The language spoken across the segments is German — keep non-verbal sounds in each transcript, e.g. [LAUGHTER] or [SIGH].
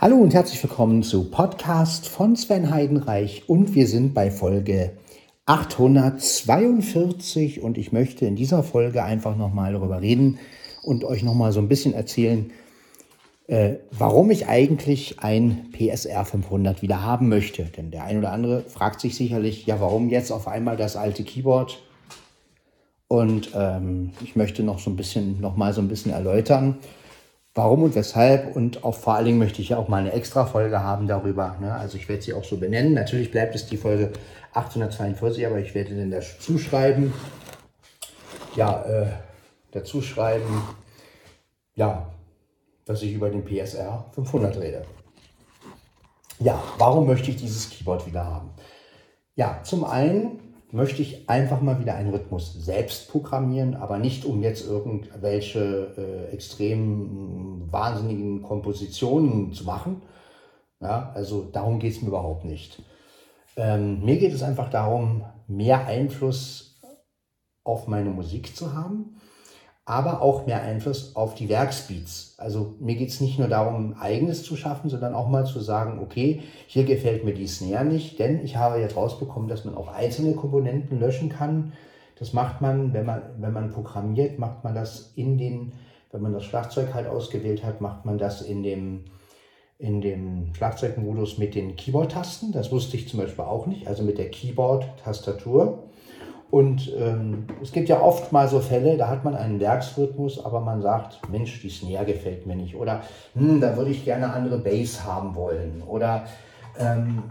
Hallo und herzlich willkommen zu Podcast von Sven Heidenreich und wir sind bei Folge 842 und ich möchte in dieser Folge einfach nochmal darüber reden und euch nochmal so ein bisschen erzählen, äh, warum ich eigentlich ein PSR 500 wieder haben möchte. Denn der ein oder andere fragt sich sicherlich, ja, warum jetzt auf einmal das alte Keyboard? Und ähm, ich möchte noch so ein bisschen, noch mal so ein bisschen erläutern, warum und weshalb. Und auch vor allen Dingen möchte ich ja auch mal eine extra Folge haben darüber. Ne? Also ich werde sie auch so benennen. Natürlich bleibt es die Folge 842, aber ich werde dann dazu schreiben, ja, äh, dazu schreiben, ja, dass ich über den PSR 500 rede. Ja, warum möchte ich dieses Keyboard wieder haben? Ja, zum einen möchte ich einfach mal wieder einen Rhythmus selbst programmieren, aber nicht um jetzt irgendwelche äh, extrem wahnsinnigen Kompositionen zu machen. Ja, also darum geht es mir überhaupt nicht. Ähm, mir geht es einfach darum, mehr Einfluss auf meine Musik zu haben aber auch mehr Einfluss auf die Werkspeeds. Also mir geht es nicht nur darum, eigenes zu schaffen, sondern auch mal zu sagen, okay, hier gefällt mir die Snare nicht, denn ich habe jetzt rausbekommen, dass man auch einzelne Komponenten löschen kann. Das macht man, wenn man, wenn man programmiert, macht man das in den, wenn man das Schlagzeug halt ausgewählt hat, macht man das in dem, in dem Schlagzeugmodus mit den Keyboard-Tasten. Das wusste ich zum Beispiel auch nicht, also mit der Keyboard-Tastatur. Und ähm, es gibt ja oft mal so Fälle, da hat man einen Werksrhythmus, aber man sagt, Mensch, die Snare gefällt mir nicht. Oder hm, da würde ich gerne andere Bass haben wollen. Oder ähm,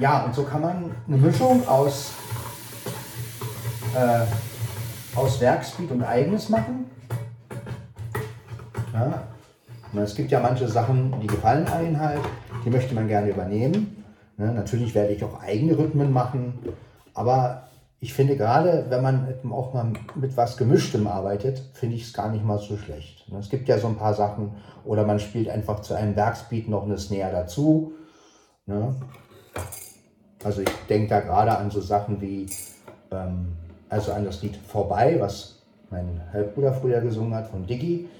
ja, und so kann man eine Mischung aus, äh, aus Werkspeed und eigenes machen. Ja. Es gibt ja manche Sachen, die gefallen einen halt, die möchte man gerne übernehmen. Ja, natürlich werde ich auch eigene Rhythmen machen, aber ich finde gerade, wenn man auch mal mit was Gemischtem arbeitet, finde ich es gar nicht mal so schlecht. Es gibt ja so ein paar Sachen, oder man spielt einfach zu einem Werksbeat noch eine Snare dazu. Ne? Also ich denke da gerade an so Sachen wie, ähm, also an das Lied Vorbei, was mein Halbbruder früher gesungen hat von Diggy.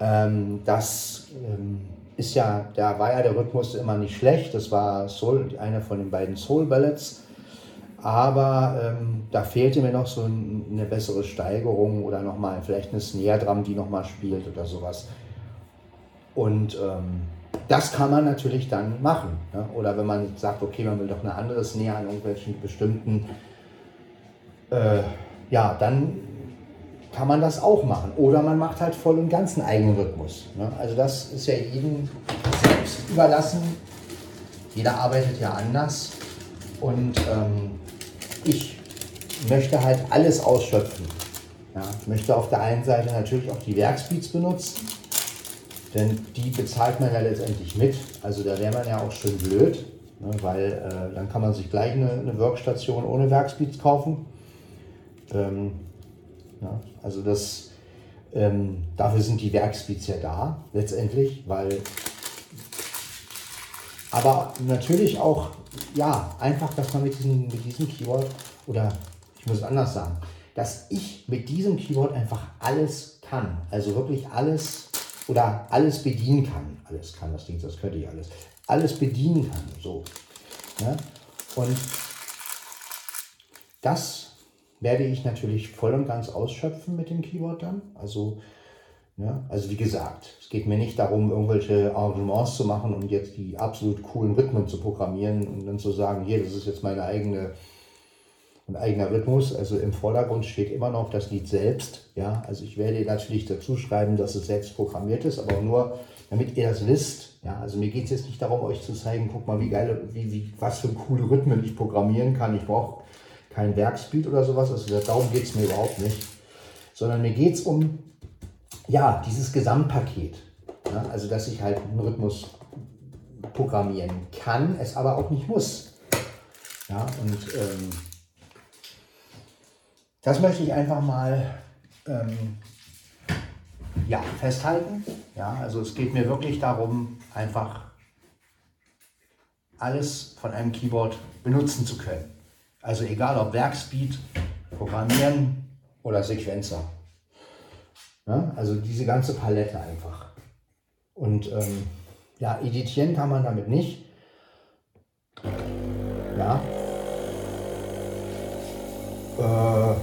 Ähm, das ähm, ist ja, da war ja der Rhythmus immer nicht schlecht. Das war Soul, eine von den beiden Soul Ballads aber ähm, da fehlte mir noch so ein, eine bessere Steigerung oder nochmal vielleicht eine Snare Drum, die nochmal spielt oder sowas. Und ähm, das kann man natürlich dann machen. Ne? Oder wenn man sagt, okay, man will doch eine andere Snare an irgendwelchen bestimmten, äh, ja, dann kann man das auch machen. Oder man macht halt voll und ganz einen eigenen Rhythmus. Ne? Also das ist ja jedem selbst überlassen. Jeder arbeitet ja anders. Und ähm, ich möchte halt alles ausschöpfen. Ja, ich möchte auf der einen Seite natürlich auch die Werkspeeds benutzen, denn die bezahlt man ja letztendlich mit. Also da wäre man ja auch schön blöd, ne, weil äh, dann kann man sich gleich eine, eine Workstation ohne Werkspeeds kaufen. Ähm, ja, also das, ähm, dafür sind die Werkspeeds ja da, letztendlich, weil aber natürlich auch ja, einfach, dass man mit diesem, mit diesem Keyword, oder ich muss es anders sagen, dass ich mit diesem Keyword einfach alles kann. Also wirklich alles oder alles bedienen kann. Alles kann das Ding, das könnte ich alles. Alles bedienen kann. So. Ne? Und das werde ich natürlich voll und ganz ausschöpfen mit dem Keyword dann. Also ja, also wie gesagt, es geht mir nicht darum, irgendwelche Arrangements zu machen und jetzt die absolut coolen Rhythmen zu programmieren und dann zu sagen, hier, das ist jetzt meine eigene, mein eigener Rhythmus. Also im Vordergrund steht immer noch das Lied selbst. Ja, also ich werde natürlich dazu schreiben, dass es selbst programmiert ist, aber nur, damit ihr das wisst. Ja, also mir geht es jetzt nicht darum, euch zu zeigen, guck mal, wie geil, wie, wie, was für coole Rhythmen ich programmieren kann. Ich brauche kein Werkspeed oder sowas. Also darum geht es mir überhaupt nicht. Sondern mir geht es um ja, dieses Gesamtpaket. Ja, also, dass ich halt einen Rhythmus programmieren kann, es aber auch nicht muss. Ja, und ähm, das möchte ich einfach mal ähm, ja, festhalten. Ja, also es geht mir wirklich darum, einfach alles von einem Keyboard benutzen zu können. Also egal ob Werkspeed, Programmieren oder Sequenzer. Ja, also diese ganze Palette einfach. Und ähm, Ja, editieren kann man damit nicht. Ja. Äh,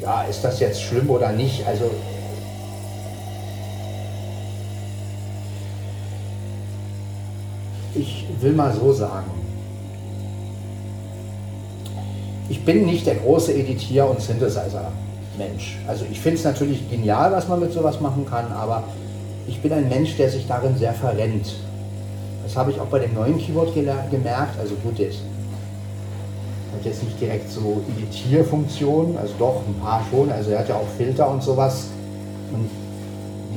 ja, ist das jetzt schlimm oder nicht? Also ich will mal so sagen, ich bin nicht der große Editier- und Synthesizer-Mensch. Also ich finde es natürlich genial, was man mit sowas machen kann, aber ich bin ein Mensch, der sich darin sehr verrennt. Das habe ich auch bei dem neuen Keyboard gemerkt. Also gut, jetzt hat jetzt nicht direkt so Editierfunktionen, also doch ein paar schon. Also er hat ja auch Filter und sowas und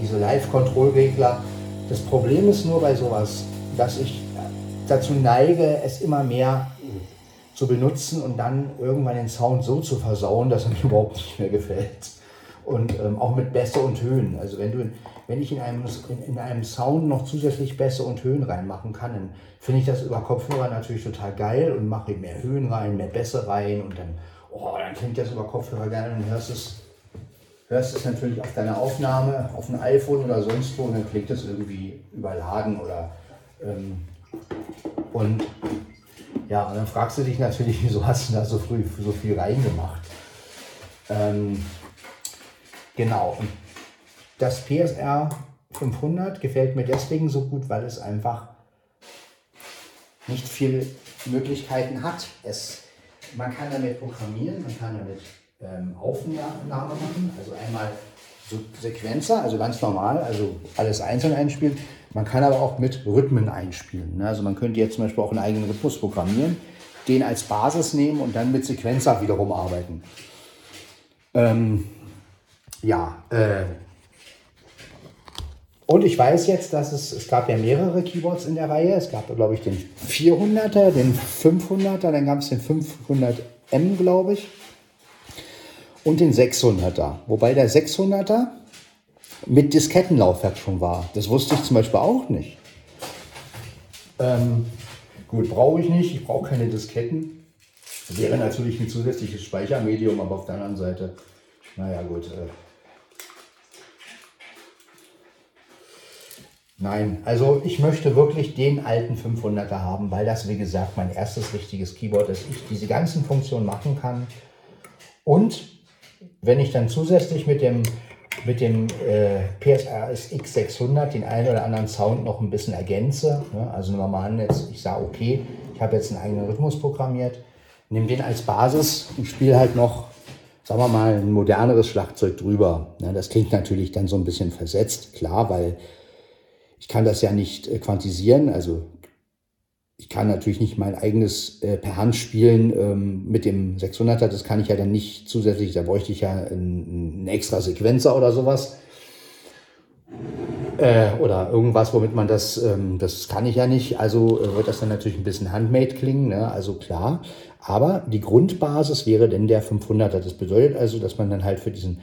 diese Live-Control-Regler. Das Problem ist nur bei sowas, dass ich dazu neige, es immer mehr zu benutzen und dann irgendwann den Sound so zu versauen, dass er mir [LAUGHS] überhaupt nicht mehr gefällt. Und ähm, auch mit Bässe und Höhen. Also wenn, du, wenn ich in einem, in, in einem Sound noch zusätzlich Bässe und Höhen reinmachen kann, dann finde ich das über Kopfhörer natürlich total geil und mache mehr Höhen rein, mehr Bässe rein und dann, oh, dann klingt das über Kopfhörer geil und hörst es, hörst es natürlich auf deiner Aufnahme, auf ein iPhone oder sonst wo und dann klingt das irgendwie überladen oder ähm, und ja, und dann fragst du dich natürlich, [LAUGHS] wieso hast du da so früh so viel reingemacht? Ähm, genau. Das PSR 500 gefällt mir deswegen so gut, weil es einfach nicht viele Möglichkeiten hat. Es, man kann damit programmieren, man kann damit ähm, Aufnahme machen, also einmal so Sequenzer, also ganz normal, also alles einzeln einspielen. Man kann aber auch mit Rhythmen einspielen. Ne? Also man könnte jetzt zum Beispiel auch einen eigenen Rhythmus programmieren, den als Basis nehmen und dann mit Sequenzer wiederum arbeiten. Ähm, ja, äh, und ich weiß jetzt, dass es, es gab ja mehrere Keyboards in der Reihe. Es gab, glaube ich, den 400er, den 500er, dann gab es den 500M, glaube ich, und den 600er. Wobei der 600er mit Diskettenlaufwerk schon war. Das wusste ich zum Beispiel auch nicht. Ähm, gut, brauche ich nicht. Ich brauche keine Disketten. Wäre natürlich ein zusätzliches Speichermedium, aber auf der anderen Seite, naja gut. Äh, Nein, also ich möchte wirklich den alten 500er haben, weil das, wie gesagt, mein erstes richtiges Keyboard ist. Ich diese ganzen Funktionen machen kann. Und wenn ich dann zusätzlich mit dem mit dem äh, PSRS X600 den einen oder anderen Sound noch ein bisschen ergänze. Ne? Also normal jetzt, ich sage, okay, ich habe jetzt einen eigenen Rhythmus programmiert, nehme den als Basis und spiele halt noch, sagen wir mal, ein moderneres Schlagzeug drüber. Ne? Das klingt natürlich dann so ein bisschen versetzt, klar, weil ich kann das ja nicht äh, quantisieren. Also ich kann natürlich nicht mein eigenes äh, per Hand spielen ähm, mit dem 600er, das kann ich ja dann nicht zusätzlich, da bräuchte ich ja einen, extra Sequenzer oder sowas. Äh, oder irgendwas, womit man das, ähm, das kann ich ja nicht, also äh, wird das dann natürlich ein bisschen handmade klingen, ne? also klar. Aber die Grundbasis wäre denn der 500er. Das bedeutet also, dass man dann halt für diesen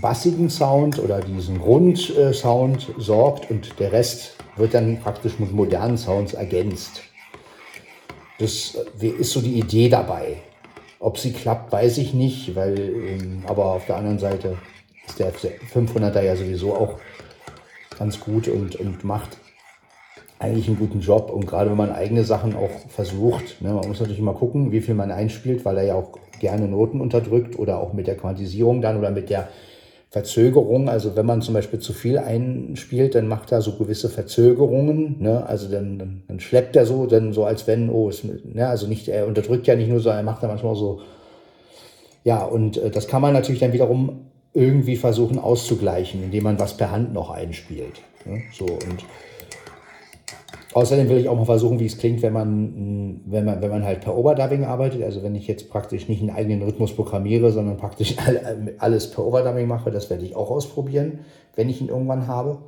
bassigen Sound oder diesen Grundsound sorgt und der Rest wird dann praktisch mit modernen Sounds ergänzt. Das ist so die Idee dabei. Ob sie klappt, weiß ich nicht, weil, ähm, aber auf der anderen Seite ist der 500er ja sowieso auch ganz gut und, und macht eigentlich einen guten Job. Und gerade wenn man eigene Sachen auch versucht, ne, man muss natürlich immer gucken, wie viel man einspielt, weil er ja auch gerne Noten unterdrückt oder auch mit der Quantisierung dann oder mit der Verzögerung. Also wenn man zum Beispiel zu viel einspielt, dann macht er so gewisse Verzögerungen. Ne? Also dann, dann, dann schleppt er so, dann so als wenn, oh, ist, ne? also nicht, er unterdrückt ja nicht nur so, er macht da manchmal so. Ja, und äh, das kann man natürlich dann wiederum irgendwie versuchen auszugleichen, indem man was per Hand noch einspielt. Ne? So und Außerdem will ich auch mal versuchen, wie es klingt, wenn man, wenn man, wenn man halt per Overdubbing arbeitet. Also wenn ich jetzt praktisch nicht einen eigenen Rhythmus programmiere, sondern praktisch [LAUGHS] alles per Overdubbing mache, das werde ich auch ausprobieren, wenn ich ihn irgendwann habe.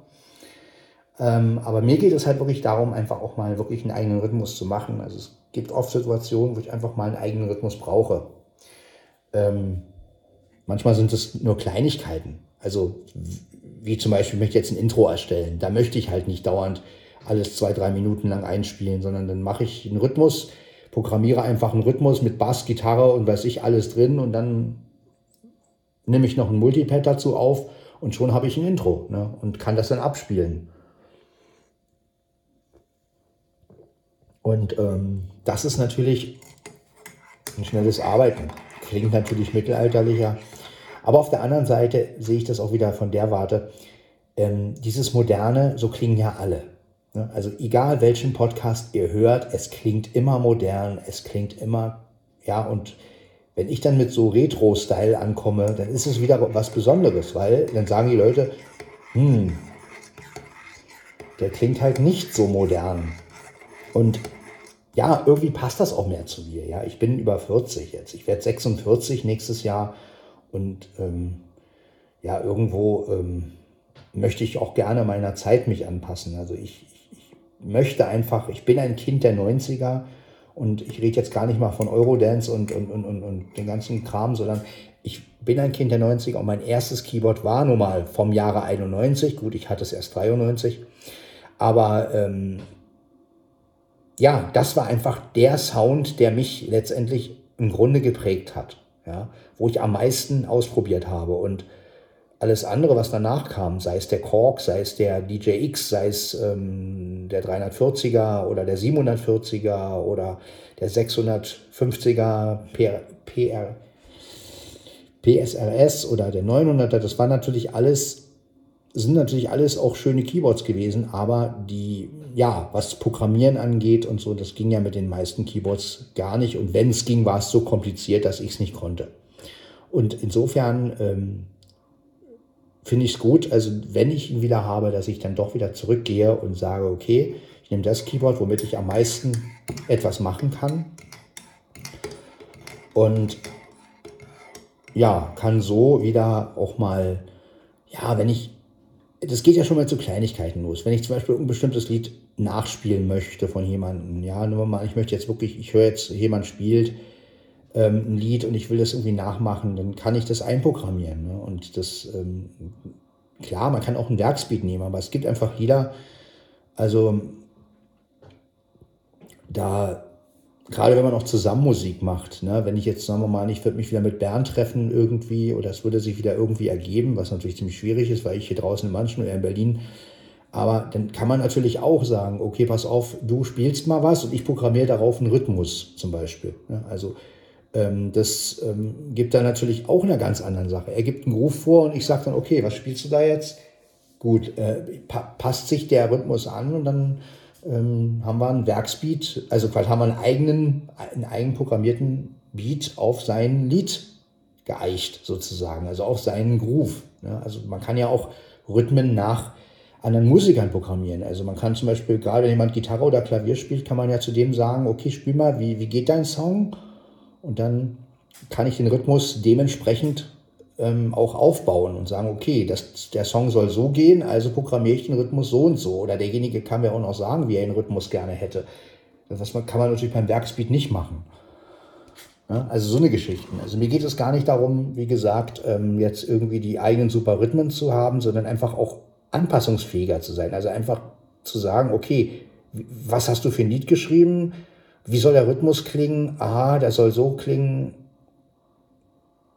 Ähm, aber mir geht es halt wirklich darum, einfach auch mal wirklich einen eigenen Rhythmus zu machen. Also es gibt oft Situationen, wo ich einfach mal einen eigenen Rhythmus brauche. Ähm, manchmal sind es nur Kleinigkeiten. Also wie zum Beispiel, ich möchte jetzt ein Intro erstellen. Da möchte ich halt nicht dauernd alles zwei, drei Minuten lang einspielen, sondern dann mache ich einen Rhythmus, programmiere einfach einen Rhythmus mit Bass, Gitarre und weiß ich alles drin und dann nehme ich noch ein Multipad dazu auf Und schon habe ich ein Intro ne? und kann das dann abspielen. Und ähm, das ist natürlich ein schnelles Arbeiten. Klingt natürlich mittelalterlicher. Aber auf der anderen Seite sehe ich das auch wieder von der Warte. Ähm, dieses Moderne, so klingen ja alle. Ne? Also egal welchen Podcast ihr hört, es klingt immer modern, es klingt immer, ja, und wenn ich dann mit so Retro-Style ankomme, dann ist es wieder was Besonderes, weil dann sagen die Leute, hm, der klingt halt nicht so modern. Und ja, irgendwie passt das auch mehr zu mir. Ja, ich bin über 40 jetzt. Ich werde 46 nächstes Jahr und ähm, ja, irgendwo ähm, möchte ich auch gerne meiner Zeit mich anpassen. Also ich, möchte einfach, ich bin ein Kind der 90er und ich rede jetzt gar nicht mal von Eurodance und, und, und, und, und den ganzen Kram, sondern ich bin ein Kind der 90er und mein erstes Keyboard war nun mal vom Jahre 91. Gut, ich hatte es erst 93. Aber ähm, ja, das war einfach der Sound, der mich letztendlich im Grunde geprägt hat. Ja, wo ich am meisten ausprobiert habe. Und alles andere, was danach kam, sei es der Korg, sei es der DJX, sei es ähm, der 340er oder der 740er oder der 650er PR, PR, PSRS oder der 900er, das war natürlich alles, sind natürlich alles auch schöne Keyboards gewesen, aber die, ja, was Programmieren angeht und so, das ging ja mit den meisten Keyboards gar nicht. Und wenn es ging, war es so kompliziert, dass ich es nicht konnte. Und insofern ähm, finde ich es gut, also wenn ich ihn wieder habe, dass ich dann doch wieder zurückgehe und sage, okay, ich nehme das Keyboard, womit ich am meisten etwas machen kann. Und ja, kann so wieder auch mal, ja, wenn ich, das geht ja schon mal zu Kleinigkeiten los. Wenn ich zum Beispiel ein bestimmtes Lied nachspielen möchte von jemandem, ja, nur mal, ich möchte jetzt wirklich, ich höre jetzt, jemand spielt, ähm, ein Lied und ich will das irgendwie nachmachen, dann kann ich das einprogrammieren. Ne? Und das, ähm, klar, man kann auch ein Werksbeat nehmen, aber es gibt einfach Lieder, also da, gerade wenn man auch zusammen Musik macht, ne? wenn ich jetzt, sagen wir mal, ich würde mich wieder mit Bernd treffen irgendwie oder es würde sich wieder irgendwie ergeben, was natürlich ziemlich schwierig ist, weil ich hier draußen in Manchen oder in Berlin aber dann kann man natürlich auch sagen, okay, pass auf, du spielst mal was und ich programmiere darauf einen Rhythmus zum Beispiel. Ne? Also das ähm, gibt da natürlich auch eine ganz andere Sache. Er gibt einen Groove vor und ich sage dann, okay, was spielst du da jetzt? Gut, äh, pa passt sich der Rhythmus an und dann ähm, haben wir einen Werksbeat, also quasi haben wir einen eigenen, einen eigen programmierten Beat auf sein Lied geeicht sozusagen, also auf seinen Groove. Ne? Also man kann ja auch Rhythmen nach anderen Musikern programmieren. Also man kann zum Beispiel, gerade wenn jemand Gitarre oder Klavier spielt, kann man ja zu dem sagen, okay, spiel mal, wie, wie geht dein Song? Und dann kann ich den Rhythmus dementsprechend ähm, auch aufbauen und sagen, okay, das, der Song soll so gehen, also programmiere ich den Rhythmus so und so. Oder derjenige kann mir auch noch sagen, wie er den Rhythmus gerne hätte. Das kann man natürlich beim Werkspeed nicht machen. Ja, also so eine Geschichten. Also mir geht es gar nicht darum, wie gesagt, ähm, jetzt irgendwie die eigenen super Rhythmen zu haben, sondern einfach auch anpassungsfähiger zu sein. Also einfach zu sagen, okay, was hast du für ein Lied geschrieben? Wie soll der Rhythmus klingen? Aha, der soll so klingen.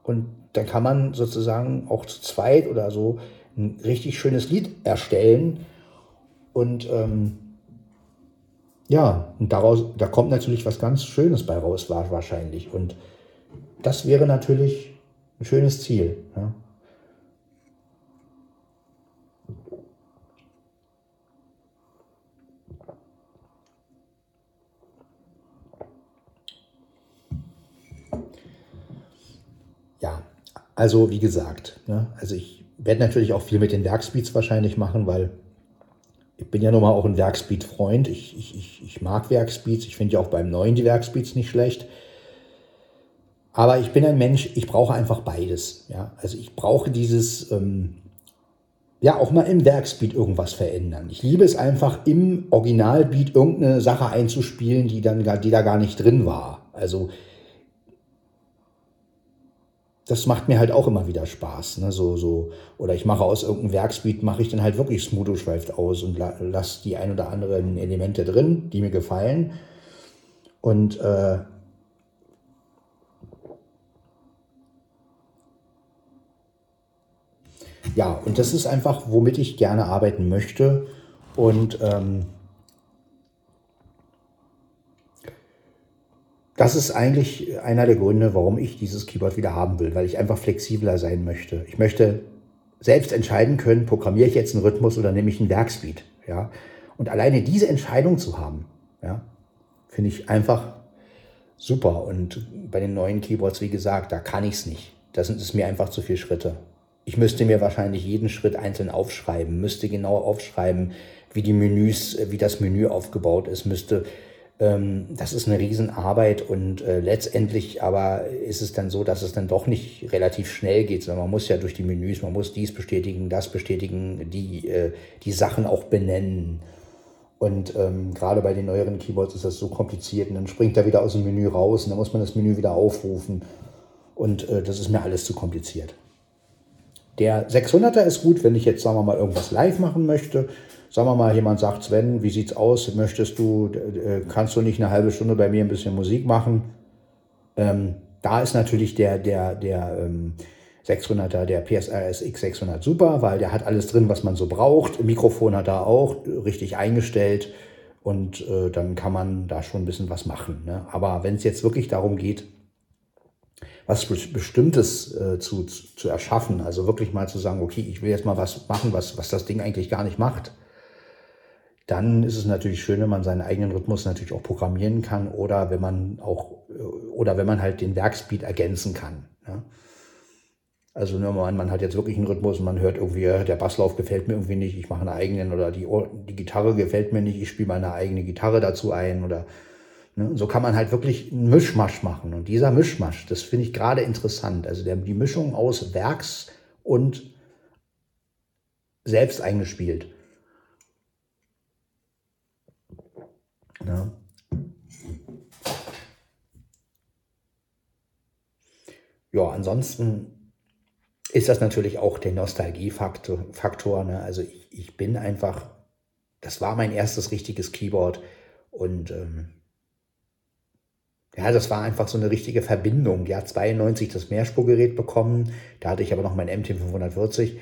Und dann kann man sozusagen auch zu zweit oder so ein richtig schönes Lied erstellen. Und ähm, ja, und daraus, da kommt natürlich was ganz Schönes bei raus, wahrscheinlich. Und das wäre natürlich ein schönes Ziel. Ja. Also wie gesagt, ne, also ich werde natürlich auch viel mit den Werkspeeds wahrscheinlich machen, weil ich bin ja nun mal auch ein Werkspeed-Freund. Ich, ich, ich, ich mag Werkspeeds. Ich finde ja auch beim neuen die Werkspeeds nicht schlecht. Aber ich bin ein Mensch, ich brauche einfach beides. Ja? Also ich brauche dieses, ähm, ja, auch mal im Werkspeed irgendwas verändern. Ich liebe es einfach, im Originalbeat irgendeine Sache einzuspielen, die, dann, die da gar nicht drin war. Also das macht mir halt auch immer wieder Spaß. Ne? So, so, oder ich mache aus irgendeinem Werksbeat, mache ich dann halt wirklich Smootho schweift aus und la lasse die ein oder anderen Elemente drin, die mir gefallen. Und äh, ja, und das ist einfach, womit ich gerne arbeiten möchte. Und ähm, das ist eigentlich einer der Gründe, warum ich dieses Keyboard wieder haben will, weil ich einfach flexibler sein möchte. Ich möchte selbst entscheiden können, programmiere ich jetzt einen Rhythmus oder nehme ich einen Werkspeed. Ja? Und alleine diese Entscheidung zu haben, ja, finde ich einfach super. Und bei den neuen Keyboards, wie gesagt, da kann ich es nicht. Das sind es mir einfach zu viele Schritte. Ich müsste mir wahrscheinlich jeden Schritt einzeln aufschreiben, müsste genau aufschreiben, wie die Menüs, wie das Menü aufgebaut ist, müsste das ist eine Riesenarbeit und äh, letztendlich aber ist es dann so, dass es dann doch nicht relativ schnell geht, sondern man muss ja durch die Menüs, man muss dies bestätigen, das bestätigen, die, äh, die Sachen auch benennen. Und ähm, gerade bei den neueren Keyboards ist das so kompliziert und dann springt er wieder aus dem Menü raus und dann muss man das Menü wieder aufrufen und äh, das ist mir alles zu kompliziert. Der 600er ist gut, wenn ich jetzt, sagen wir mal, irgendwas live machen möchte sagen wir mal, jemand sagt, Sven, wie sieht's aus? Möchtest du, äh, kannst du nicht eine halbe Stunde bei mir ein bisschen Musik machen? Ähm, da ist natürlich der, der, der ähm, 600er, der PSR SX 600 super, weil der hat alles drin, was man so braucht. Mikrofon hat er auch richtig eingestellt und äh, dann kann man da schon ein bisschen was machen. Ne? Aber wenn es jetzt wirklich darum geht, was Bestimmtes äh, zu, zu erschaffen, also wirklich mal zu sagen, okay, ich will jetzt mal was machen, was, was das Ding eigentlich gar nicht macht, dann ist es natürlich schön, wenn man seinen eigenen Rhythmus natürlich auch programmieren kann oder wenn man auch oder wenn man halt den Werkspeed ergänzen kann. Ja. Also ne, man, man hat jetzt wirklich einen Rhythmus und man hört irgendwie, der Basslauf gefällt mir irgendwie nicht, ich mache einen eigenen oder die, die Gitarre gefällt mir nicht, ich spiele meine eigene Gitarre dazu ein oder ne, so kann man halt wirklich einen Mischmasch machen. Und dieser Mischmasch, das finde ich gerade interessant. Also der, die Mischung aus Werks und selbst eingespielt. Ja. ja, ansonsten ist das natürlich auch der Nostalgiefaktor. Faktor, ne? Also ich, ich bin einfach, das war mein erstes richtiges Keyboard und ähm, ja, das war einfach so eine richtige Verbindung. Ja, 92 das Mehrspurgerät bekommen, da hatte ich aber noch mein MT 540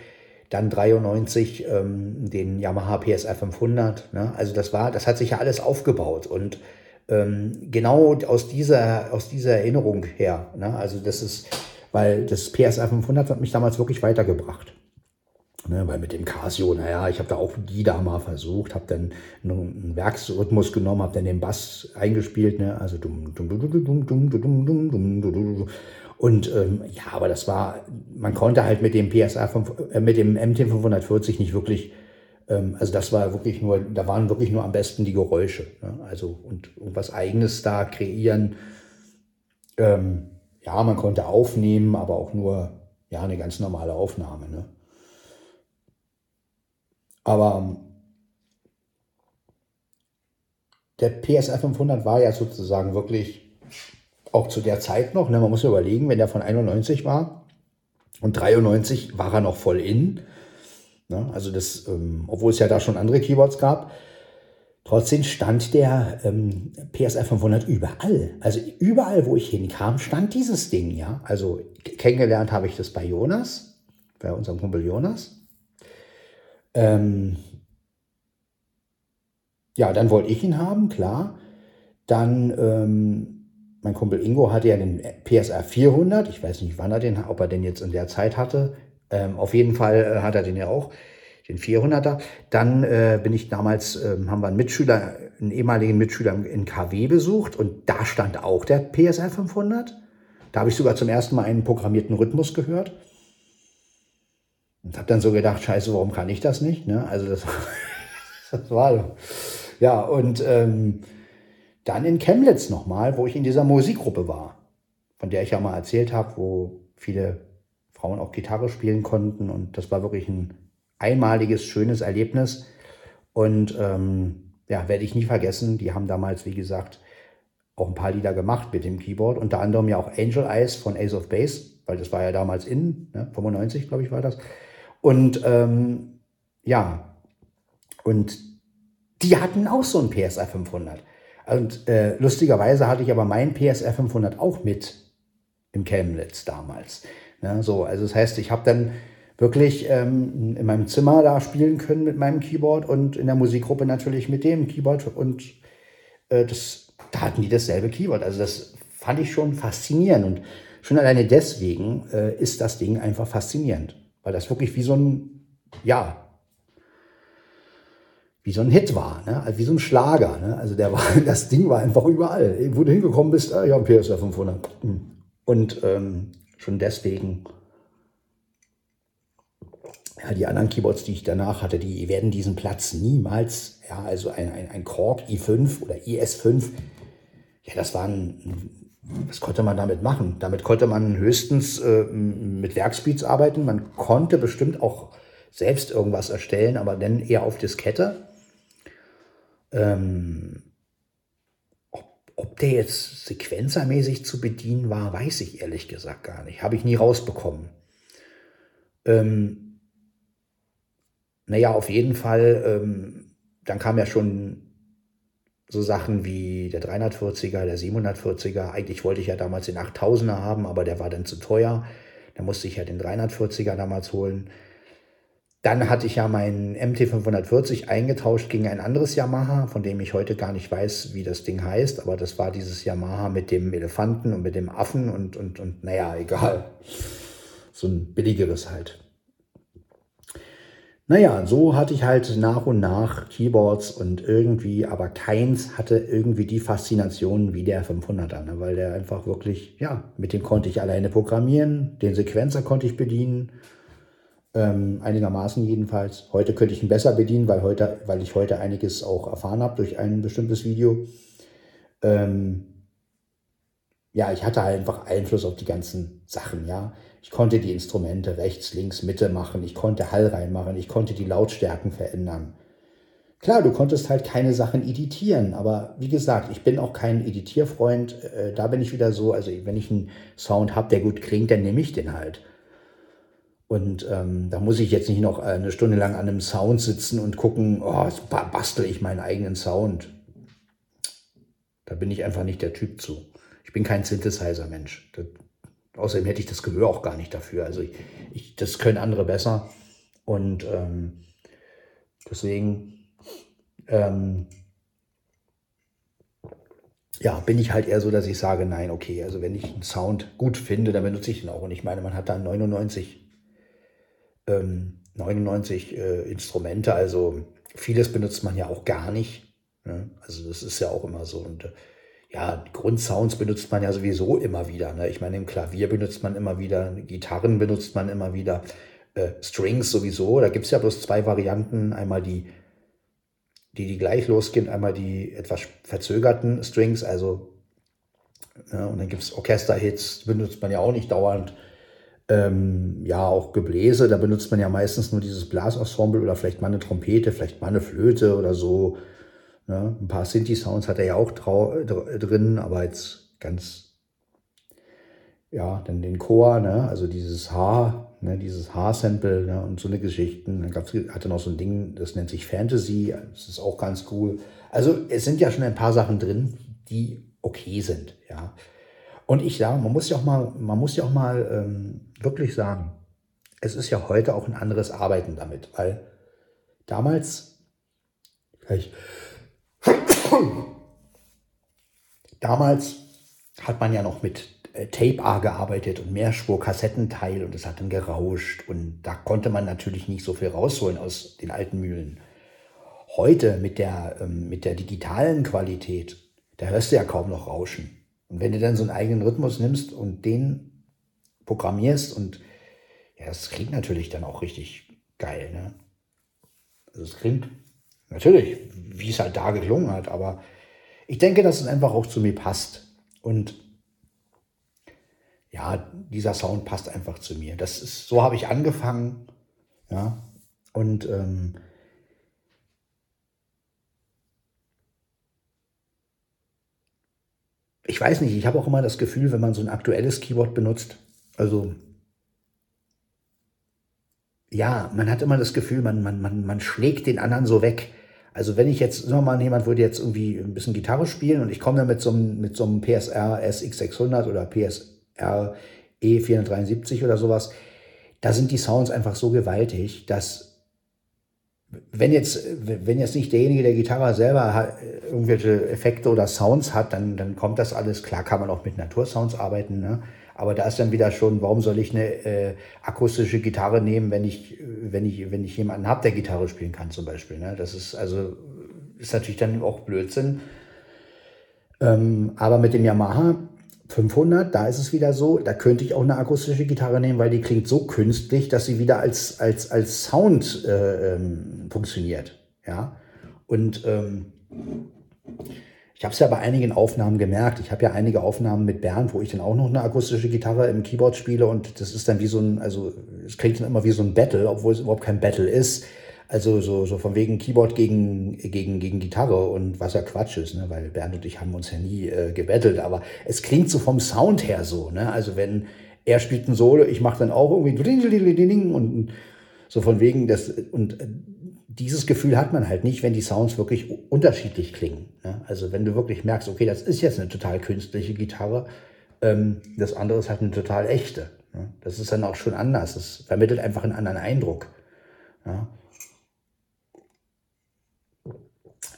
dann 93 ähm, den Yamaha PSR 500. Ne? Also das war, das hat sich ja alles aufgebaut und ähm, genau aus dieser, aus dieser Erinnerung her. Ne? Also das ist, weil das PSR 500 hat mich damals wirklich weitergebracht. Ne, weil mit dem Casio, naja, ich habe da auch die da mal versucht, habe dann einen Werksrhythmus genommen, habe dann den Bass eingespielt, ne, also dumm, dumm, dumm, dumm, dumm, dumm, dumm, dumm, dumm, dumm, dumm, und ähm, ja, aber das war, man konnte halt mit dem PSA, 5, äh, mit dem MT 540 nicht wirklich, ähm, also das war wirklich nur, da waren wirklich nur am besten die Geräusche. Ne? Also und irgendwas Eigenes da kreieren. Ähm, ja, man konnte aufnehmen, aber auch nur, ja, eine ganz normale Aufnahme. Ne? Aber ähm, der PSR 500 war ja sozusagen wirklich auch zu der Zeit noch, ne, man muss überlegen, wenn der von 91 war und 93 war er noch voll in. Ne, also das, ähm, obwohl es ja da schon andere Keyboards gab, trotzdem stand der ähm, PSR 500 überall. Also überall, wo ich hinkam, stand dieses Ding, ja. Also kennengelernt habe ich das bei Jonas, bei unserem Kumpel Jonas. Ähm, ja, dann wollte ich ihn haben, klar. Dann ähm, mein Kumpel Ingo hatte ja den PSR 400. Ich weiß nicht, wann er den, ob er den jetzt in der Zeit hatte. Ähm, auf jeden Fall äh, hat er den ja auch, den 400er. Dann äh, bin ich damals, äh, haben wir einen Mitschüler, einen ehemaligen Mitschüler in KW besucht und da stand auch der PSR 500. Da habe ich sogar zum ersten Mal einen programmierten Rhythmus gehört. Und habe dann so gedacht, scheiße, warum kann ich das nicht? Ne? Also das, [LAUGHS] das war, ja, und ähm, dann in Chemnitz nochmal, wo ich in dieser Musikgruppe war, von der ich ja mal erzählt habe, wo viele Frauen auch Gitarre spielen konnten. Und das war wirklich ein einmaliges, schönes Erlebnis. Und ähm, ja, werde ich nie vergessen. Die haben damals, wie gesagt, auch ein paar Lieder gemacht mit dem Keyboard. Unter anderem ja auch Angel Eyes von Ace of Base, weil das war ja damals in, ne, 95, glaube ich, war das. Und ähm, ja, und die hatten auch so ein PSR 500. Und äh, lustigerweise hatte ich aber meinen PSR 500 auch mit im Chemnitz damals. Ja, so, also das heißt, ich habe dann wirklich ähm, in meinem Zimmer da spielen können mit meinem Keyboard und in der Musikgruppe natürlich mit dem Keyboard. Und äh, das, da hatten die dasselbe Keyboard. Also das fand ich schon faszinierend. Und schon alleine deswegen äh, ist das Ding einfach faszinierend. Weil das wirklich wie so ein, ja, wie so ein Hit war, ne? also wie so ein Schlager. Ne? Also der war, [LAUGHS] das Ding war einfach überall. Wo du hingekommen bist, ah, ja, ein PSR 500. Und ähm, schon deswegen, ja, die anderen Keyboards, die ich danach hatte, die werden diesen Platz niemals, ja, also ein, ein, ein Korg i5 oder IS5, ja, das waren, was konnte man damit machen? Damit konnte man höchstens äh, mit Werkspeeds arbeiten. Man konnte bestimmt auch selbst irgendwas erstellen, aber dann eher auf Diskette. Ähm, ob, ob der jetzt sequenzermäßig zu bedienen war, weiß ich ehrlich gesagt gar nicht. Habe ich nie rausbekommen. Ähm, naja, auf jeden Fall, ähm, dann kam ja schon so Sachen wie der 340er, der 740er. Eigentlich wollte ich ja damals den 8000er haben, aber der war dann zu teuer. Da musste ich ja den 340er damals holen. Dann hatte ich ja meinen MT540 eingetauscht gegen ein anderes Yamaha, von dem ich heute gar nicht weiß, wie das Ding heißt, aber das war dieses Yamaha mit dem Elefanten und mit dem Affen und, und, und naja, egal. So ein billigeres halt. Naja, so hatte ich halt nach und nach Keyboards und irgendwie, aber keins hatte irgendwie die Faszination wie der 500er, ne? weil der einfach wirklich, ja, mit dem konnte ich alleine programmieren, den Sequenzer konnte ich bedienen ähm, einigermaßen jedenfalls. Heute könnte ich ihn besser bedienen, weil, heute, weil ich heute einiges auch erfahren habe durch ein bestimmtes Video. Ähm, ja, ich hatte einfach Einfluss auf die ganzen Sachen, ja. Ich konnte die Instrumente rechts, links, Mitte machen, ich konnte Hall reinmachen, ich konnte die Lautstärken verändern. Klar, du konntest halt keine Sachen editieren, aber wie gesagt, ich bin auch kein Editierfreund. Äh, da bin ich wieder so, also wenn ich einen Sound habe, der gut klingt, dann nehme ich den halt. Und ähm, da muss ich jetzt nicht noch eine Stunde lang an einem Sound sitzen und gucken, oh, bastel ich meinen eigenen Sound. Da bin ich einfach nicht der Typ zu. Ich bin kein Synthesizer-Mensch. Außerdem hätte ich das Gehör auch gar nicht dafür. Also ich, ich, das können andere besser. Und ähm, deswegen ähm, ja, bin ich halt eher so, dass ich sage, nein, okay, also wenn ich einen Sound gut finde, dann benutze ich den auch. Und ich meine, man hat da 99 ähm, 99 äh, Instrumente, also vieles benutzt man ja auch gar nicht. Ne? Also das ist ja auch immer so. Und äh, ja, Grundsounds benutzt man ja sowieso immer wieder. Ne? Ich meine, im Klavier benutzt man immer wieder, Gitarren benutzt man immer wieder, äh, Strings sowieso. Da gibt es ja bloß zwei Varianten. Einmal die, die, die gleich losgehen, einmal die etwas verzögerten Strings, also ja, und dann gibt es Orchesterhits, benutzt man ja auch nicht dauernd ähm, ja auch Gebläse, da benutzt man ja meistens nur dieses Blasensemble oder vielleicht mal eine Trompete, vielleicht mal eine Flöte oder so. Ne? Ein paar Sinti-Sounds hat er ja auch drin, aber jetzt ganz, ja, dann den Chor, ne? also dieses H, ne? dieses H-Sample ne? und so eine Geschichten. Dann gab's, hat er noch so ein Ding, das nennt sich Fantasy, das ist auch ganz cool. Also es sind ja schon ein paar Sachen drin, die okay sind, ja. Und ich sage, man muss ja auch mal, man muss ja auch mal ähm, wirklich sagen, es ist ja heute auch ein anderes Arbeiten damit, weil damals, gleich, damals hat man ja noch mit äh, Tape A gearbeitet und Mehrspur-Kassettenteil und es hat dann gerauscht und da konnte man natürlich nicht so viel rausholen aus den alten Mühlen. Heute mit der, ähm, mit der digitalen Qualität, da hörst du ja kaum noch Rauschen. Und wenn du dann so einen eigenen Rhythmus nimmst und den programmierst und ja, das klingt natürlich dann auch richtig geil, ne? Also es klingt natürlich, wie es halt da geklungen hat, aber ich denke, dass es einfach auch zu mir passt. Und ja, dieser Sound passt einfach zu mir. Das ist, so habe ich angefangen, ja. Und ähm, ich weiß nicht, ich habe auch immer das Gefühl, wenn man so ein aktuelles Keyword benutzt, also ja, man hat immer das Gefühl, man, man, man, man schlägt den anderen so weg. Also wenn ich jetzt, sagen wir mal, jemand würde jetzt irgendwie ein bisschen Gitarre spielen und ich komme dann mit so einem, mit so einem PSR SX600 oder PSR E473 oder sowas, da sind die Sounds einfach so gewaltig, dass wenn jetzt, wenn jetzt nicht derjenige, der Gitarre selber irgendwelche Effekte oder Sounds hat, dann, dann kommt das alles. Klar kann man auch mit Natursounds arbeiten, ne? aber da ist dann wieder schon, warum soll ich eine äh, akustische Gitarre nehmen, wenn ich, wenn ich, wenn ich jemanden habe, der Gitarre spielen kann zum Beispiel. Ne? Das ist also ist natürlich dann auch Blödsinn. Ähm, aber mit dem Yamaha 500, da ist es wieder so, da könnte ich auch eine akustische Gitarre nehmen, weil die klingt so künstlich, dass sie wieder als, als, als Sound äh, ähm, funktioniert. Ja? Und ähm, ich habe es ja bei einigen Aufnahmen gemerkt. Ich habe ja einige Aufnahmen mit Bernd, wo ich dann auch noch eine akustische Gitarre im Keyboard spiele und das ist dann wie so ein, also es klingt dann immer wie so ein Battle, obwohl es überhaupt kein Battle ist. Also so, so von wegen Keyboard gegen, gegen, gegen Gitarre und was ja Quatsch ist, ne? weil Bernd und ich haben uns ja nie äh, gebettelt, aber es klingt so vom Sound her so. Ne? Also wenn er spielt ein Solo, ich mache dann auch irgendwie und so von wegen das und äh, dieses Gefühl hat man halt nicht, wenn die Sounds wirklich unterschiedlich klingen. Ne? Also wenn du wirklich merkst, okay, das ist jetzt eine total künstliche Gitarre, ähm, das andere ist halt eine total echte. Ne? Das ist dann auch schon anders. Das vermittelt einfach einen anderen Eindruck. Ja?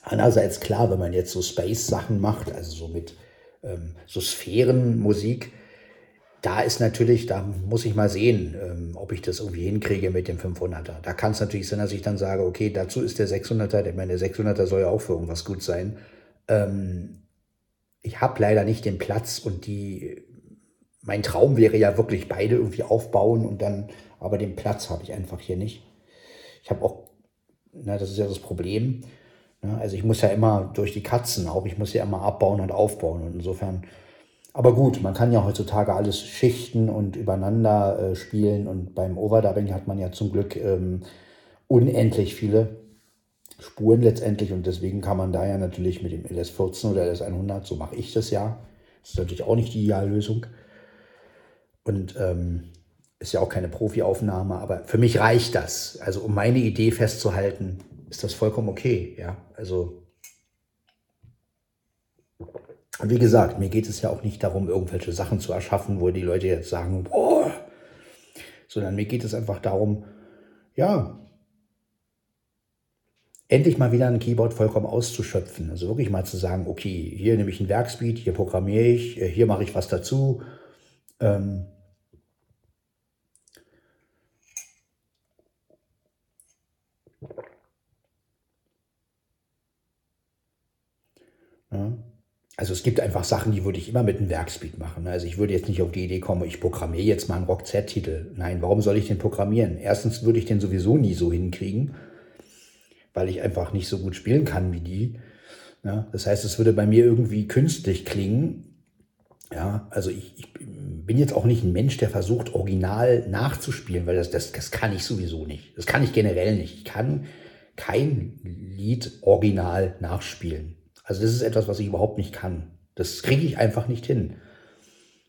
Andererseits klar, wenn man jetzt so Space-Sachen macht, also so mit ähm, so Sphärenmusik, da ist natürlich, da muss ich mal sehen, ähm, ob ich das irgendwie hinkriege mit dem 500er. Da kann es natürlich sein, dass ich dann sage, okay, dazu ist der 600er, ich meine, der 600er soll ja auch für irgendwas gut sein. Ähm, ich habe leider nicht den Platz und die, mein Traum wäre ja wirklich beide irgendwie aufbauen und dann, aber den Platz habe ich einfach hier nicht. Ich habe auch, na, das ist ja das Problem? Also ich muss ja immer durch die Katzen auch, ich muss ja immer abbauen und aufbauen. Und insofern, aber gut, man kann ja heutzutage alles schichten und übereinander äh, spielen. Und beim Overdubbing hat man ja zum Glück ähm, unendlich viele Spuren letztendlich. Und deswegen kann man da ja natürlich mit dem LS14 oder LS100, so mache ich das ja. Das ist natürlich auch nicht die Ideallösung. Und ähm, ist ja auch keine Profi-Aufnahme, aber für mich reicht das. Also um meine Idee festzuhalten, ist das vollkommen okay. Ja, also. Wie gesagt, mir geht es ja auch nicht darum, irgendwelche Sachen zu erschaffen, wo die Leute jetzt sagen, boah, sondern mir geht es einfach darum, ja, endlich mal wieder ein Keyboard vollkommen auszuschöpfen. Also wirklich mal zu sagen, okay, hier nehme ich ein Werkspeed, hier programmiere ich, hier mache ich was dazu. Ähm, Ja. Also es gibt einfach Sachen, die würde ich immer mit einem Werkspeed machen. Also ich würde jetzt nicht auf die Idee kommen, ich programmiere jetzt mal einen Rock-Z-Titel. Nein, warum soll ich den programmieren? Erstens würde ich den sowieso nie so hinkriegen, weil ich einfach nicht so gut spielen kann wie die. Ja, das heißt, es würde bei mir irgendwie künstlich klingen. Ja, also ich, ich bin jetzt auch nicht ein Mensch, der versucht, original nachzuspielen, weil das, das, das kann ich sowieso nicht. Das kann ich generell nicht. Ich kann kein Lied original nachspielen. Also das ist etwas, was ich überhaupt nicht kann. Das kriege ich einfach nicht hin.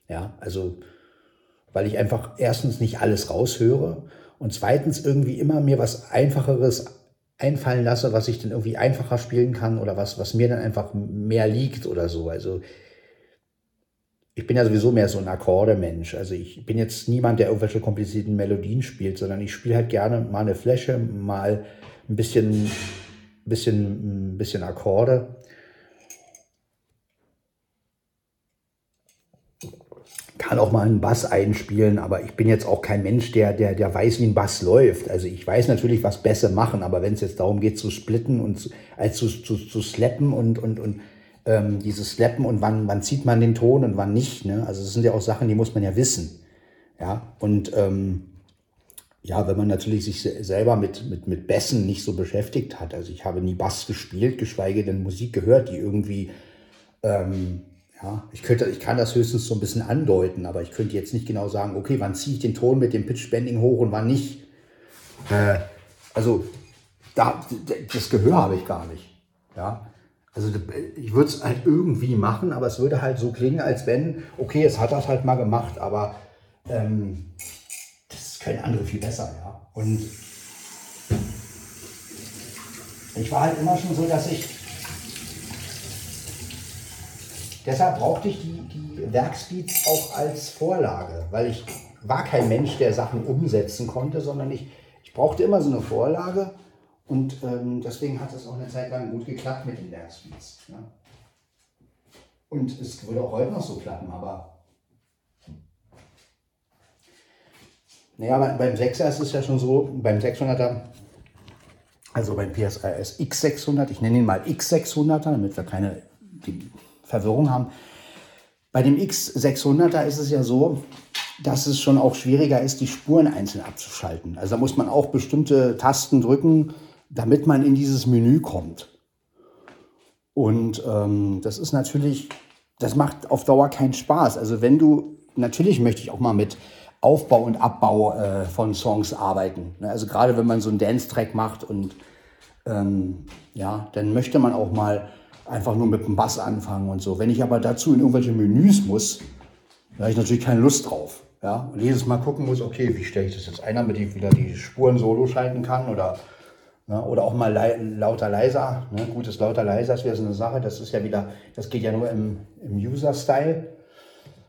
Ja, also weil ich einfach erstens nicht alles raushöre und zweitens irgendwie immer mir was Einfacheres einfallen lasse, was ich dann irgendwie einfacher spielen kann oder was, was mir dann einfach mehr liegt oder so. Also ich bin ja sowieso mehr so ein Akkorde-Mensch. Also ich bin jetzt niemand, der irgendwelche komplizierten Melodien spielt, sondern ich spiele halt gerne mal eine Fläche, mal ein bisschen, bisschen, ein bisschen Akkorde kann auch mal einen Bass einspielen, aber ich bin jetzt auch kein Mensch, der, der, der weiß, wie ein Bass läuft. Also ich weiß natürlich, was Bässe machen, aber wenn es jetzt darum geht zu splitten und zu, also zu, zu, zu slappen und, und, und ähm, dieses Slappen und wann, wann zieht man den Ton und wann nicht. Ne? Also das sind ja auch Sachen, die muss man ja wissen. Ja, und ähm, ja, wenn man natürlich sich selber mit, mit, mit Bässen nicht so beschäftigt hat. Also ich habe nie Bass gespielt, geschweige denn Musik gehört, die irgendwie ähm, ja, ich, könnte, ich kann das höchstens so ein bisschen andeuten, aber ich könnte jetzt nicht genau sagen, okay, wann ziehe ich den Ton mit dem Pitch-Bending hoch und wann nicht. Äh, also, da, das Gehör habe ich gar nicht. Ja, also ich würde es halt irgendwie machen, aber es würde halt so klingen, als wenn, okay, es hat das halt mal gemacht, aber ähm, das können andere viel besser, ja. Und ich war halt immer schon so, dass ich Deshalb brauchte ich die, die Werkspeeds auch als Vorlage, weil ich war kein Mensch, der Sachen umsetzen konnte, sondern ich, ich brauchte immer so eine Vorlage und ähm, deswegen hat es auch eine Zeit lang gut geklappt mit den Werkspeeds. Ja. Und es würde auch heute noch so klappen, aber naja, beim 6er ist es ja schon so, beim 600er, also beim PSRS X600, ich nenne ihn mal X600er, damit wir keine Verwirrung haben. Bei dem X600er ist es ja so, dass es schon auch schwieriger ist, die Spuren einzeln abzuschalten. Also da muss man auch bestimmte Tasten drücken, damit man in dieses Menü kommt. Und ähm, das ist natürlich, das macht auf Dauer keinen Spaß. Also wenn du, natürlich möchte ich auch mal mit Aufbau und Abbau äh, von Songs arbeiten. Ne? Also gerade wenn man so einen Dance-Track macht und ähm, ja, dann möchte man auch mal einfach nur mit dem Bass anfangen und so. Wenn ich aber dazu in irgendwelche Menüs muss, da habe ich natürlich keine Lust drauf. Ja, und jedes Mal gucken muss, okay, wie stelle ich das jetzt ein, damit ich wieder die Spuren solo schalten kann oder, ne, oder auch mal lauter leiser. Ne? Gutes lauter leiser ist wieder so eine Sache. Das ist ja wieder, das geht ja nur im, im User-Style.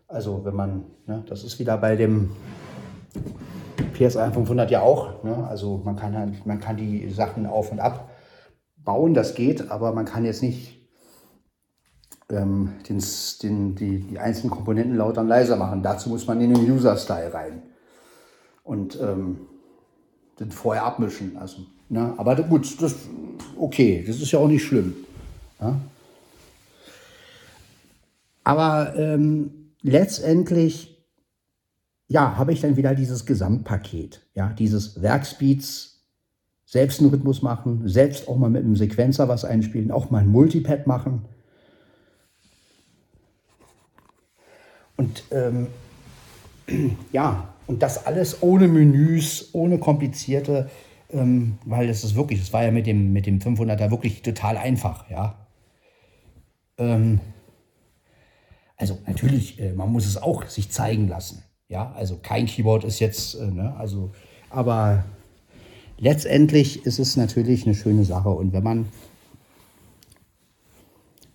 Also wenn man, ne, das ist wieder bei dem PSI 500 ja auch. Ne? Also man kann, halt, man kann die Sachen auf und ab bauen, das geht, aber man kann jetzt nicht ähm, den, den, die, die einzelnen Komponenten lauter und leiser machen. Dazu muss man in den User-Style rein und ähm, den vorher abmischen. Also, ne? Aber gut, das okay, das ist ja auch nicht schlimm. Ja? Aber ähm, letztendlich ja, habe ich dann wieder dieses Gesamtpaket, ja, dieses Werkspeeds, selbst einen Rhythmus machen, selbst auch mal mit einem Sequenzer was einspielen, auch mal ein Multipad machen. Und ähm, [CLEARS THROAT] ja, und das alles ohne Menüs, ohne komplizierte, ähm, weil das ist wirklich, das war ja mit dem, mit dem 500er wirklich total einfach, ja. Ähm, also natürlich, äh, man muss es auch sich zeigen lassen, ja. Also kein Keyboard ist jetzt, äh, ne, also, aber letztendlich ist es natürlich eine schöne Sache und wenn man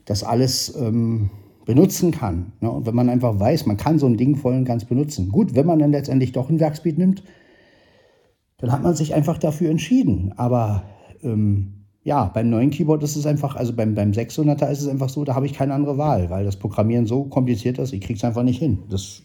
das alles ähm, benutzen kann. Ne? Und wenn man einfach weiß, man kann so ein Ding voll und ganz benutzen. Gut, wenn man dann letztendlich doch ein Werkspeed nimmt, dann hat man sich einfach dafür entschieden. Aber ähm, ja, beim neuen Keyboard ist es einfach, also beim, beim 600er ist es einfach so, da habe ich keine andere Wahl, weil das Programmieren so kompliziert ist, ich kriege es einfach nicht hin. Das,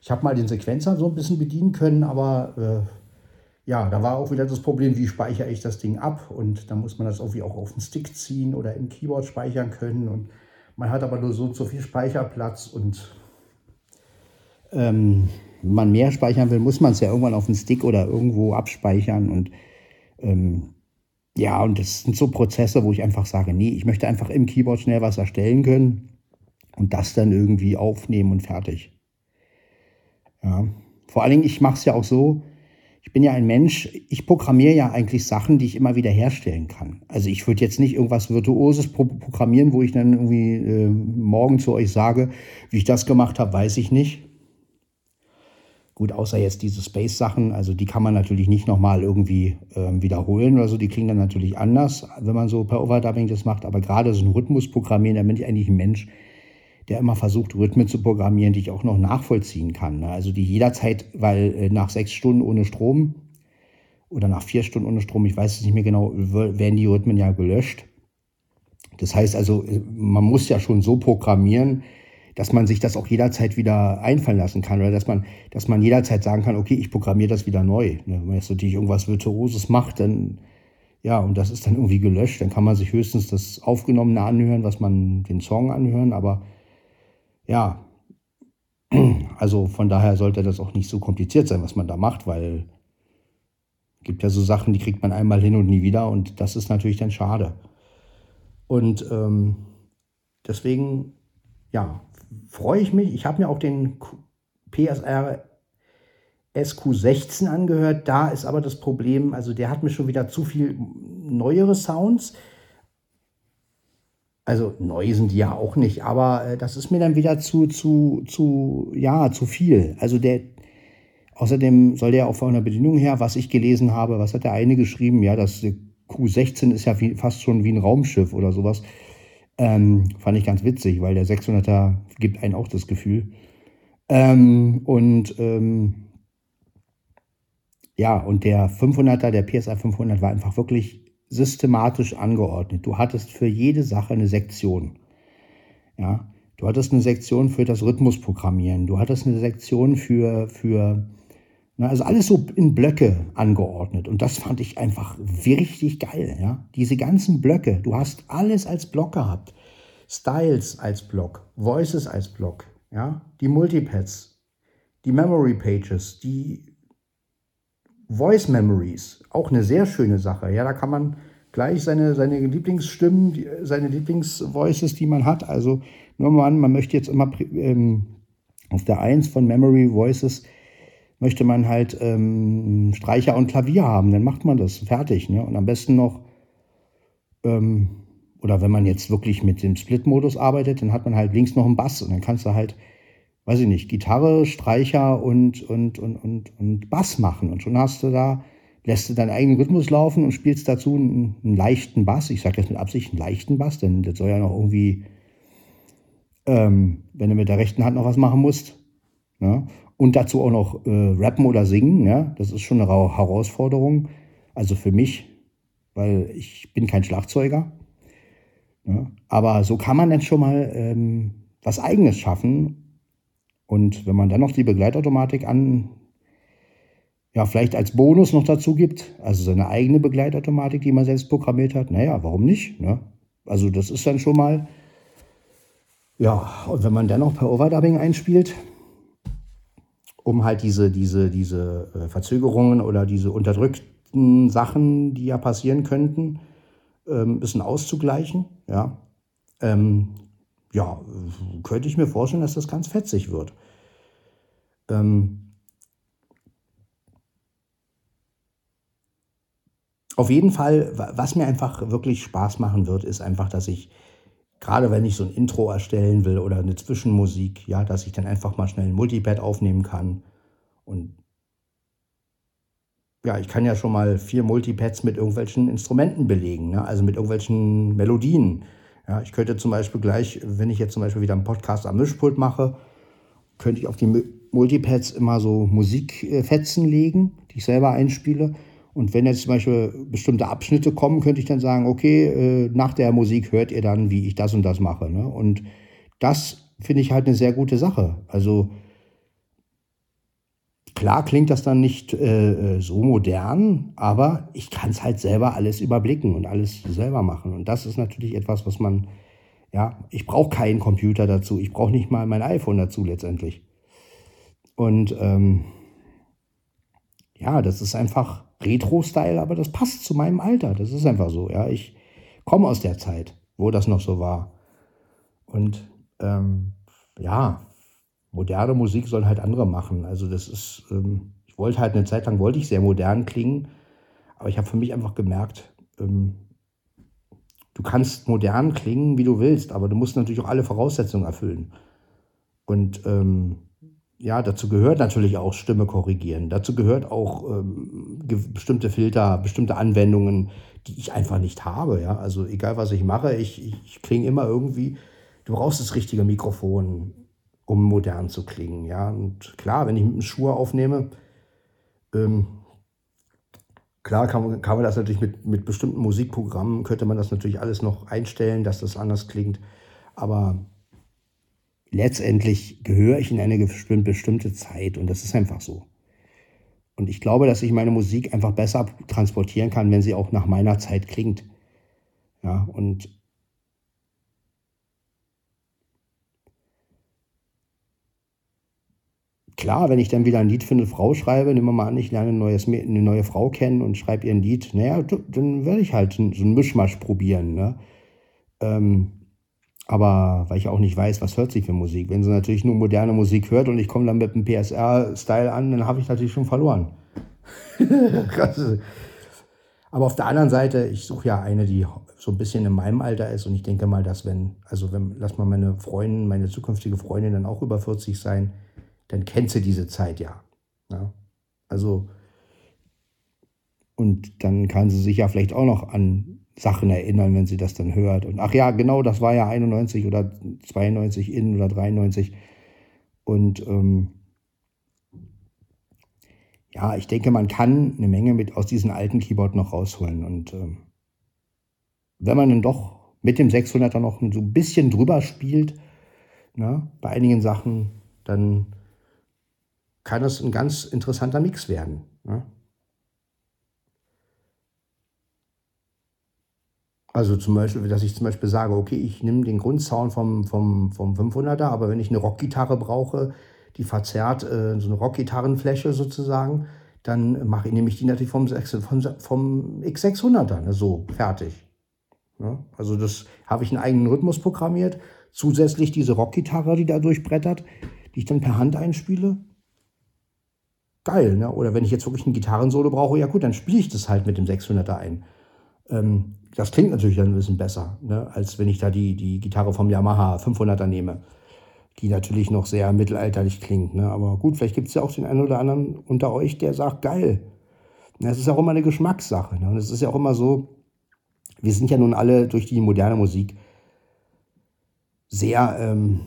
ich habe mal den Sequenzer so ein bisschen bedienen können, aber äh, ja, da war auch wieder das Problem, wie speichere ich das Ding ab und da muss man das irgendwie auch auf den Stick ziehen oder im Keyboard speichern können und man hat aber nur so und so viel Speicherplatz und ähm, wenn man mehr speichern will, muss man es ja irgendwann auf den Stick oder irgendwo abspeichern. Und ähm, ja, und das sind so Prozesse, wo ich einfach sage, nee, ich möchte einfach im Keyboard schnell was erstellen können und das dann irgendwie aufnehmen und fertig. Ja. Vor allen Dingen, ich mache es ja auch so, ich bin ja ein Mensch, ich programmiere ja eigentlich Sachen, die ich immer wieder herstellen kann. Also ich würde jetzt nicht irgendwas Virtuoses programmieren, wo ich dann irgendwie äh, morgen zu euch sage, wie ich das gemacht habe, weiß ich nicht. Gut, außer jetzt diese Space-Sachen, also die kann man natürlich nicht nochmal irgendwie äh, wiederholen oder so, die klingen dann natürlich anders, wenn man so per Overdubbing das macht, aber gerade so ein Rhythmus programmieren, da bin ich eigentlich ein Mensch, der immer versucht, Rhythmen zu programmieren, die ich auch noch nachvollziehen kann. Ne? Also die jederzeit, weil äh, nach sechs Stunden ohne Strom oder nach vier Stunden ohne Strom, ich weiß es nicht mehr genau, werden die Rhythmen ja gelöscht. Das heißt also, äh, man muss ja schon so programmieren, dass man sich das auch jederzeit wieder einfallen lassen kann oder dass man, dass man jederzeit sagen kann, okay, ich programmiere das wieder neu. Ne? Wenn man jetzt natürlich irgendwas Virtuoses macht, dann ja, und das ist dann irgendwie gelöscht, dann kann man sich höchstens das Aufgenommene anhören, was man den Song anhören, aber ja, [CLEARS THROAT] also von daher sollte das auch nicht so kompliziert sein, was man da macht, weil es gibt ja so Sachen, die kriegt man einmal hin und nie wieder und das ist natürlich dann schade. Und ähm, deswegen, ja, freue ich mich. Ich habe mir auch den PSR SQ16 angehört. Da ist aber das Problem, also der hat mir schon wieder zu viel neuere Sounds. Also neu sind die ja auch nicht, aber äh, das ist mir dann wieder zu, zu, zu, ja, zu viel. Also der, außerdem soll der auch von der Bedienung her, was ich gelesen habe, was hat der eine geschrieben? Ja, das Q16 ist ja wie, fast schon wie ein Raumschiff oder sowas. Ähm, fand ich ganz witzig, weil der 600er gibt einen auch das Gefühl. Ähm, und ähm, ja, und der 500er, der PSA 500 war einfach wirklich systematisch angeordnet. Du hattest für jede Sache eine Sektion. Ja, du hattest eine Sektion für das Rhythmusprogrammieren. Du hattest eine Sektion für, für na, also alles so in Blöcke angeordnet. Und das fand ich einfach richtig geil. Ja, diese ganzen Blöcke. Du hast alles als Block gehabt. Styles als Block, Voices als Block, ja, die Multipads, die Memory Pages, die Voice Memories, auch eine sehr schöne Sache. Ja, da kann man gleich seine, seine Lieblingsstimmen, seine Lieblingsvoices, die man hat. Also nur mal an, man möchte jetzt immer ähm, auf der 1 von Memory Voices möchte man halt ähm, Streicher und Klavier haben, dann macht man das fertig. Ne? Und am besten noch, ähm, oder wenn man jetzt wirklich mit dem Split-Modus arbeitet, dann hat man halt links noch einen Bass und dann kannst du halt weiß ich nicht, Gitarre, Streicher und, und, und, und, und Bass machen. Und schon hast du da, lässt du deinen eigenen Rhythmus laufen und spielst dazu einen, einen leichten Bass. Ich sage jetzt mit Absicht einen leichten Bass, denn das soll ja noch irgendwie, ähm, wenn du mit der rechten Hand noch was machen musst. Ne? Und dazu auch noch äh, rappen oder singen. Ja? Das ist schon eine Herausforderung. Also für mich, weil ich bin kein Schlagzeuger. Ja? Aber so kann man dann schon mal ähm, was Eigenes schaffen und wenn man dann noch die Begleitautomatik an, ja, vielleicht als Bonus noch dazu gibt, also seine eigene Begleitautomatik, die man selbst programmiert hat, naja, warum nicht? Ne? Also das ist dann schon mal, ja, und wenn man dann noch per Overdubbing einspielt, um halt diese, diese, diese äh, Verzögerungen oder diese unterdrückten Sachen, die ja passieren könnten, ähm, ein bisschen auszugleichen, ja, ähm, ja, könnte ich mir vorstellen, dass das ganz fetzig wird. Ähm auf jeden Fall, was mir einfach wirklich Spaß machen wird, ist einfach, dass ich, gerade wenn ich so ein Intro erstellen will oder eine Zwischenmusik, ja, dass ich dann einfach mal schnell ein Multipad aufnehmen kann. Und ja, ich kann ja schon mal vier Multipads mit irgendwelchen Instrumenten belegen, ne? also mit irgendwelchen Melodien. Ja, ich könnte zum Beispiel gleich, wenn ich jetzt zum Beispiel wieder einen Podcast am Mischpult mache, könnte ich auf die Multipads immer so Musikfetzen legen, die ich selber einspiele. Und wenn jetzt zum Beispiel bestimmte Abschnitte kommen, könnte ich dann sagen, okay, äh, nach der Musik hört ihr dann, wie ich das und das mache. Ne? Und das finde ich halt eine sehr gute Sache. Also klar klingt das dann nicht äh, äh so modern, aber ich kann es halt selber alles überblicken und alles selber machen. Und das ist natürlich etwas, was man, ja, ich brauche keinen Computer dazu, ich brauche nicht mal mein iPhone dazu letztendlich. Und ähm, ja, das ist einfach Retro-Style, aber das passt zu meinem Alter. Das ist einfach so. Ja, ich komme aus der Zeit, wo das noch so war. Und ähm, ja, moderne Musik sollen halt andere machen. Also das ist, ähm, ich wollte halt eine Zeit lang, wollte ich sehr modern klingen, aber ich habe für mich einfach gemerkt, ähm, du kannst modern klingen, wie du willst, aber du musst natürlich auch alle Voraussetzungen erfüllen. Und ähm, ja, dazu gehört natürlich auch Stimme korrigieren. Dazu gehört auch ähm, bestimmte Filter, bestimmte Anwendungen, die ich einfach nicht habe. Ja? Also egal, was ich mache, ich, ich, klinge immer irgendwie, du brauchst das richtige Mikrofon, um modern zu klingen. Ja? Und klar, wenn ich mit einem Schuh aufnehme, ähm, klar kann man, kann man das natürlich mit, mit bestimmten Musikprogrammen, könnte man das natürlich alles noch einstellen, dass das anders klingt. Aber letztendlich gehöre ich in eine bestimmte Zeit und das ist einfach so. Und ich glaube, dass ich meine Musik einfach besser transportieren kann, wenn sie auch nach meiner Zeit klingt. Ja, und klar, wenn ich dann wieder ein Lied für eine Frau schreibe, nehmen wir mal an, ich lerne ein neues, eine neue Frau kennen und schreibe ihr ein Lied, naja, dann werde ich halt so einen Mischmasch probieren. Ne? Ähm, aber weil ich auch nicht weiß, was hört sie für Musik. Wenn sie natürlich nur moderne Musik hört und ich komme dann mit einem PSR-Style an, dann habe ich natürlich schon verloren. [LAUGHS] Aber auf der anderen Seite, ich suche ja eine, die so ein bisschen in meinem Alter ist und ich denke mal, dass wenn, also wenn, lass mal meine Freundin, meine zukünftige Freundin dann auch über 40 sein, dann kennt sie diese Zeit ja. ja? Also, und dann kann sie sich ja vielleicht auch noch an Sachen erinnern, wenn sie das dann hört. Und ach ja, genau, das war ja 91 oder 92 in oder 93. Und ähm, ja, ich denke, man kann eine Menge mit aus diesem alten Keyboard noch rausholen. Und ähm, wenn man dann doch mit dem 600er noch so ein bisschen drüber spielt, ne, bei einigen Sachen, dann kann es ein ganz interessanter Mix werden. Ne? Also zum Beispiel, dass ich zum Beispiel sage, okay, ich nehme den Grundsound vom, vom, vom 500er, aber wenn ich eine Rockgitarre brauche, die verzerrt äh, so eine Rockgitarrenfläche sozusagen, dann mache ich, nehme ich die natürlich vom, vom, vom X600er, ne, so, fertig. Ja, also das habe ich einen eigenen Rhythmus programmiert, zusätzlich diese Rockgitarre, die da durchbrettert, die ich dann per Hand einspiele. Geil, ne? Oder wenn ich jetzt wirklich ein Gitarrensolo brauche, ja gut, dann spiele ich das halt mit dem 600er ein. Ähm, das klingt natürlich dann ein bisschen besser, ne? als wenn ich da die, die Gitarre vom Yamaha 500er nehme, die natürlich noch sehr mittelalterlich klingt. Ne? Aber gut, vielleicht gibt es ja auch den einen oder anderen unter euch, der sagt, geil. Das ist auch immer eine Geschmackssache. Ne? Und es ist ja auch immer so, wir sind ja nun alle durch die moderne Musik sehr, ähm,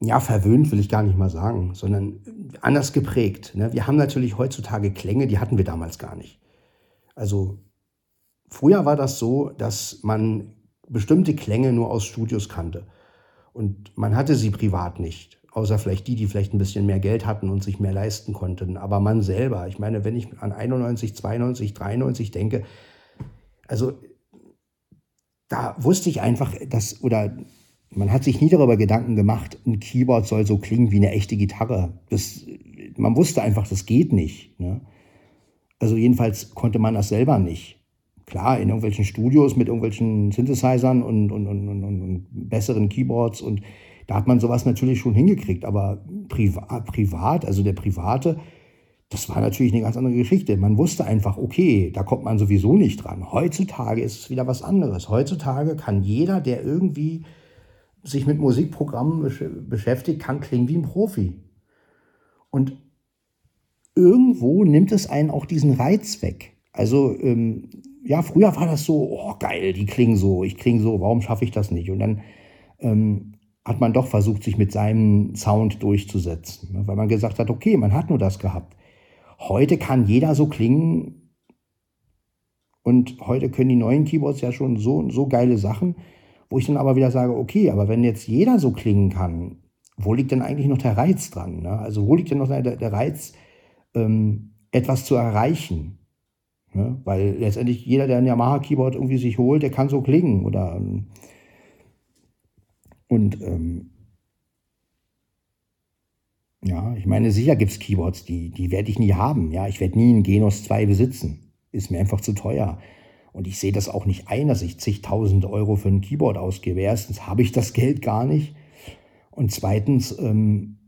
ja, verwöhnt will ich gar nicht mal sagen, sondern anders geprägt. Ne? Wir haben natürlich heutzutage Klänge, die hatten wir damals gar nicht. Also früher war das so, dass man bestimmte Klänge nur aus Studios kannte. Und man hatte sie privat nicht. Außer vielleicht die, die vielleicht ein bisschen mehr Geld hatten und sich mehr leisten konnten. Aber man selber, ich meine, wenn ich an 91, 92, 93 denke, also da wusste ich einfach, dass, oder man hat sich nie darüber Gedanken gemacht, ein Keyboard soll so klingen wie eine echte Gitarre. Das, man wusste einfach, das geht nicht. Ne? Also jedenfalls konnte man das selber nicht. Klar, in irgendwelchen Studios mit irgendwelchen Synthesizern und, und, und, und, besseren Keyboards und da hat man sowas natürlich schon hingekriegt, aber privat, privat, also der Private, das war natürlich eine ganz andere Geschichte. Man wusste einfach, okay, da kommt man sowieso nicht dran. Heutzutage ist es wieder was anderes. Heutzutage kann jeder, der irgendwie sich mit Musikprogrammen beschäftigt, kann klingen wie ein Profi. Und irgendwo nimmt es einen auch diesen Reiz weg. Also, ähm, ja, früher war das so, oh geil, die klingen so, ich klinge so, warum schaffe ich das nicht? Und dann ähm, hat man doch versucht, sich mit seinem Sound durchzusetzen, ne? weil man gesagt hat, okay, man hat nur das gehabt. Heute kann jeder so klingen und heute können die neuen Keyboards ja schon so, so geile Sachen, wo ich dann aber wieder sage, okay, aber wenn jetzt jeder so klingen kann, wo liegt denn eigentlich noch der Reiz dran? Ne? Also wo liegt denn noch der, der Reiz, ähm, etwas zu erreichen? Ne? Weil letztendlich jeder, der ein Yamaha-Keyboard irgendwie sich holt, der kann so klingen. Oder, ähm, und ähm, ja, ich meine, sicher gibt es Keyboards, die, die werde ich nie haben. Ja, ich werde nie einen Genos 2 besitzen. Ist mir einfach zu teuer. Und ich sehe das auch nicht ein, dass ich zigtausend Euro für ein Keyboard ausgebe. Erstens habe ich das Geld gar nicht. Und zweitens, ähm,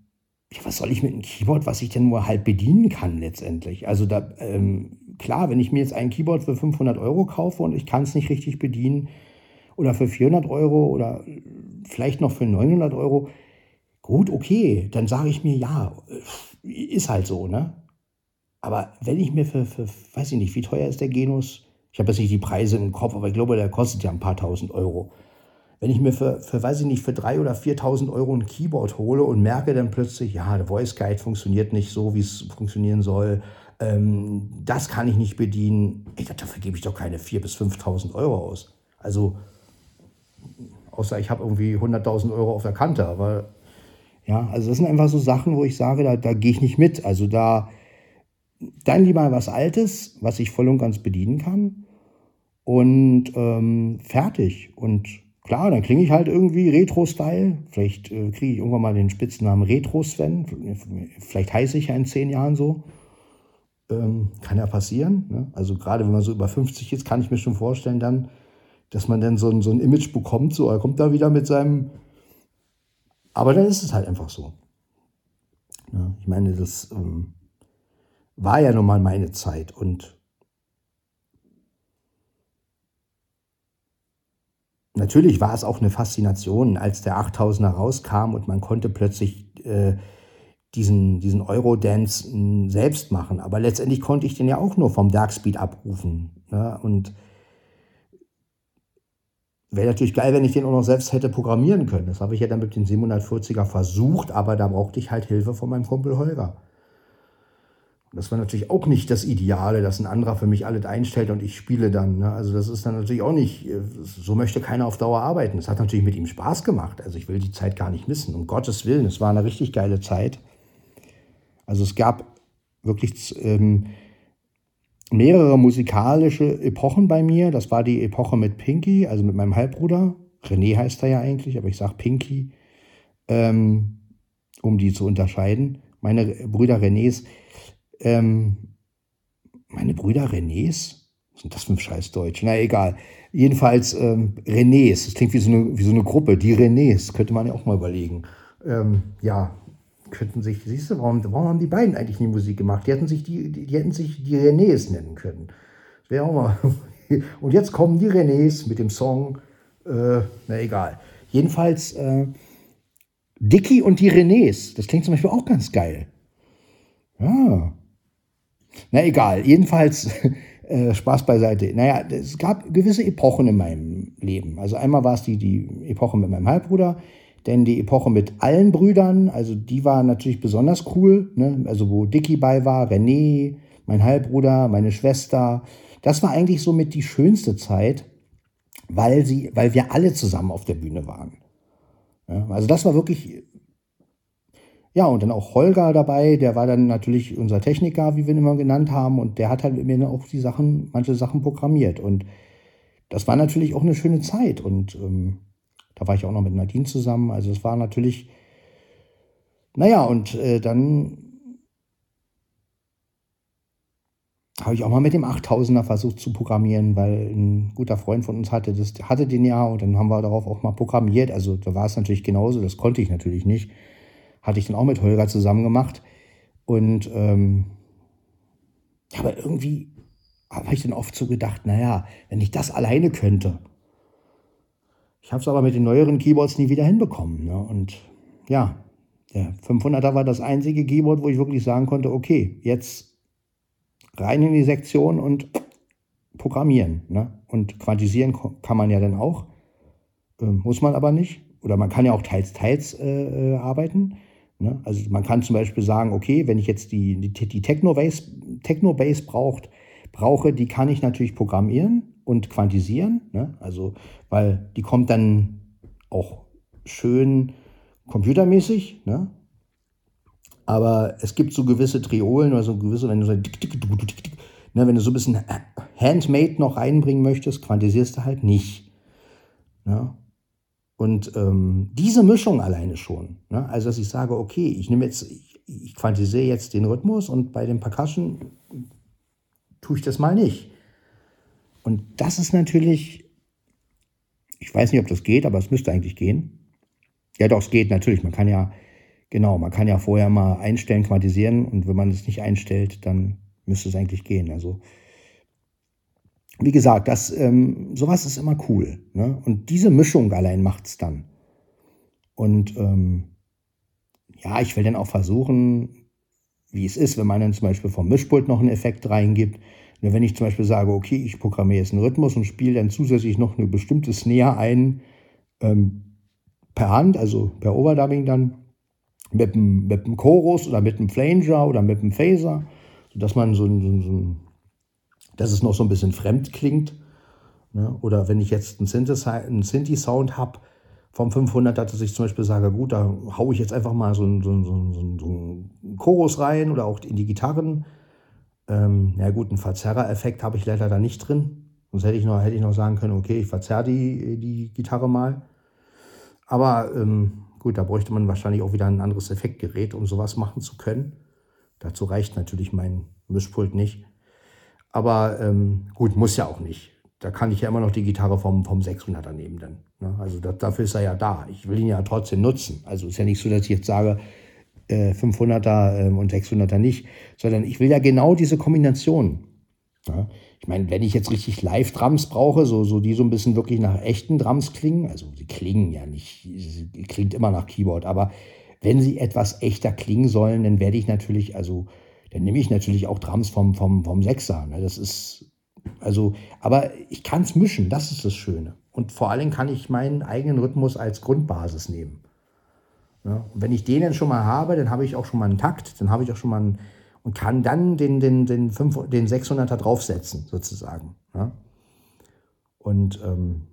ja, was soll ich mit einem Keyboard, was ich denn nur halt bedienen kann letztendlich? Also da, ähm, klar, wenn ich mir jetzt ein Keyboard für 500 Euro kaufe und ich kann es nicht richtig bedienen oder für 400 Euro oder vielleicht noch für 900 Euro, gut, okay, dann sage ich mir, ja, ist halt so, ne? Aber wenn ich mir für, für, weiß ich nicht, wie teuer ist der Genus? Ich habe jetzt nicht die Preise im Kopf, aber ich glaube, der kostet ja ein paar tausend Euro. Wenn ich mir für, für weiß ich nicht, für drei oder 4.000 Euro ein Keyboard hole und merke dann plötzlich, ja, der Voice Guide funktioniert nicht so, wie es funktionieren soll, ähm, das kann ich nicht bedienen, dachte, dafür gebe ich doch keine 4.000 bis 5.000 Euro aus. Also, außer ich habe irgendwie 100.000 Euro auf der Kante, aber ja, also das sind einfach so Sachen, wo ich sage, da, da gehe ich nicht mit. Also da, dann lieber was Altes, was ich voll und ganz bedienen kann und ähm, fertig. Und klar, dann klinge ich halt irgendwie Retro-Style. Vielleicht äh, kriege ich irgendwann mal den Spitznamen Retro-Sven. Vielleicht heiße ich ja in zehn Jahren so. Ähm, kann ja passieren. Ne? Also gerade wenn man so über 50 ist, kann ich mir schon vorstellen dann, dass man dann so ein, so ein Image bekommt. So, er kommt da wieder mit seinem... Aber dann ist es halt einfach so. Ja, ich meine, das ähm, war ja nun mal meine Zeit und natürlich war es auch eine Faszination, als der 8000er rauskam und man konnte plötzlich äh, diesen, diesen Eurodance hm, selbst machen. Aber letztendlich konnte ich den ja auch nur vom Darkspeed abrufen. Ne? Und wäre natürlich geil, wenn ich den auch noch selbst hätte programmieren können. Das habe ich ja dann mit den 740er versucht, aber da brauchte ich halt Hilfe von meinem Kumpel Holger. Das war natürlich auch nicht das Ideale, dass ein anderer für mich alles einstellt und ich spiele dann. Ne? Also das ist dann natürlich auch nicht, äh, so möchte keiner auf Dauer arbeiten. Es hat natürlich mit ihm Spaß gemacht. Also ich will die Zeit gar nicht missen. Um Gottes Willen, es war eine richtig geile Zeit. Also es gab wirklich ähm, mehrere musikalische Epochen bei mir. Das war die Epoche mit Pinky, also mit meinem Halbbruder. René heißt er ja eigentlich, aber ich sage Pinky, ähm, um die zu unterscheiden. Meine Brüder Renés, ähm, meine Brüder Renés? Was sind das für ein Scheißdeutsch? Na egal. Jedenfalls ähm, Renés, das klingt wie so, eine, wie so eine Gruppe, die Renés, könnte man ja auch mal überlegen. Ähm, ja, könnten sich, siehst du, warum, warum haben die beiden eigentlich nie Musik gemacht? Die hätten sich die, die, die hätten sich die Renés nennen können. Wäre auch mal. [LAUGHS] Und jetzt kommen die Renés mit dem Song, äh, na egal. Jedenfalls äh, Dicky und die Renés. Das klingt zum Beispiel auch ganz geil. Ja. Na egal. Jedenfalls [LAUGHS] äh, Spaß beiseite. Naja, es gab gewisse Epochen in meinem Leben. Also einmal war es die, die Epoche mit meinem Halbbruder. Denn die Epoche mit allen Brüdern, also die war natürlich besonders cool. Ne? Also wo Dicky bei war, René, mein Halbbruder, meine Schwester. Das war eigentlich somit die schönste Zeit, weil, sie, weil wir alle zusammen auf der Bühne waren. Ja? Also das war wirklich... Ja, und dann auch Holger dabei, der war dann natürlich unser Techniker, wie wir ihn immer genannt haben, und der hat halt mit mir auch die Sachen, manche Sachen programmiert. Und das war natürlich auch eine schöne Zeit. Und ähm, da war ich auch noch mit Nadine zusammen. Also es war natürlich, naja, und äh, dann habe ich auch mal mit dem 8000er versucht zu programmieren, weil ein guter Freund von uns hatte, das, hatte den ja und dann haben wir darauf auch mal programmiert. Also da war es natürlich genauso, das konnte ich natürlich nicht. Hatte ich dann auch mit Holger zusammen gemacht. Und ähm, aber irgendwie habe ich dann oft so gedacht, naja, wenn ich das alleine könnte, ich habe es aber mit den neueren Keyboards nie wieder hinbekommen. Ne? Und ja, der 500er war das einzige Keyboard, wo ich wirklich sagen konnte, okay, jetzt rein in die Sektion und programmieren. Ne? Und quantisieren kann man ja dann auch, äh, muss man aber nicht. Oder man kann ja auch teils, teils äh, äh, arbeiten. Ne? Also man kann zum Beispiel sagen, okay, wenn ich jetzt die, die, die Techno-Base Techno braucht, brauche, die kann ich natürlich programmieren und quantisieren. Ne? Also, weil die kommt dann auch schön computermäßig. Ne? Aber es gibt so gewisse Triolen oder so gewisse, wenn du so, ne, wenn du so ein bisschen Handmade noch reinbringen möchtest, quantisierst du halt nicht. Ne? Und ähm, diese Mischung alleine schon, ne? also dass ich sage, okay, ich nehme jetzt, ich, ich quantisiere jetzt den Rhythmus und bei dem Percussion tue ich das mal nicht. Und das ist natürlich, ich weiß nicht, ob das geht, aber es müsste eigentlich gehen. Ja, doch, es geht natürlich. Man kann ja, genau, man kann ja vorher mal einstellen, quantisieren und wenn man es nicht einstellt, dann müsste es eigentlich gehen. Also, wie gesagt, das, ähm, sowas ist immer cool. Ne? Und diese Mischung allein macht es dann. Und ähm, ja, ich will dann auch versuchen, wie es ist, wenn man dann zum Beispiel vom Mischpult noch einen Effekt reingibt. Wenn ich zum Beispiel sage, okay, ich programmiere jetzt einen Rhythmus und spiele dann zusätzlich noch eine bestimmte Snare ein, ähm, per Hand, also per Overdubbing dann, mit dem, mit Chorus oder mit dem Flanger oder mit dem Phaser, sodass man so, so, so dass es noch so ein bisschen fremd klingt. Ne? Oder wenn ich jetzt einen Synthi-Sound habe vom 500, dass ich zum Beispiel sage, gut, da haue ich jetzt einfach mal so einen, so, so, so, so einen Chorus rein oder auch in die Gitarren ähm, ja gut, einen Verzerrer-Effekt habe ich leider da nicht drin. Sonst hätte ich noch, hätte ich noch sagen können, okay, ich verzerre die, die Gitarre mal. Aber ähm, gut, da bräuchte man wahrscheinlich auch wieder ein anderes Effektgerät, um sowas machen zu können. Dazu reicht natürlich mein Mischpult nicht. Aber ähm, gut, muss ja auch nicht. Da kann ich ja immer noch die Gitarre vom, vom 600er nehmen dann. Ne? Also das, dafür ist er ja da. Ich will ihn ja trotzdem nutzen. Also ist ja nicht so, dass ich jetzt sage, 500er äh, und 600er nicht, sondern ich will ja genau diese Kombination. Ja? Ich meine, wenn ich jetzt richtig Live-Drums brauche, so, so die so ein bisschen wirklich nach echten Drums klingen, also sie klingen ja nicht, sie klingt immer nach Keyboard, aber wenn sie etwas echter klingen sollen, dann werde ich natürlich, also dann nehme ich natürlich auch Drums vom, vom, vom Sechser. Ne? Das ist Also, aber ich kann es mischen, das ist das Schöne. Und vor allem kann ich meinen eigenen Rhythmus als Grundbasis nehmen. Ja, und wenn ich den dann schon mal habe, dann habe ich auch schon mal einen Takt, dann habe ich auch schon mal einen, und kann dann den, den, den, 5, den 600er draufsetzen, sozusagen. Ja. Und ähm,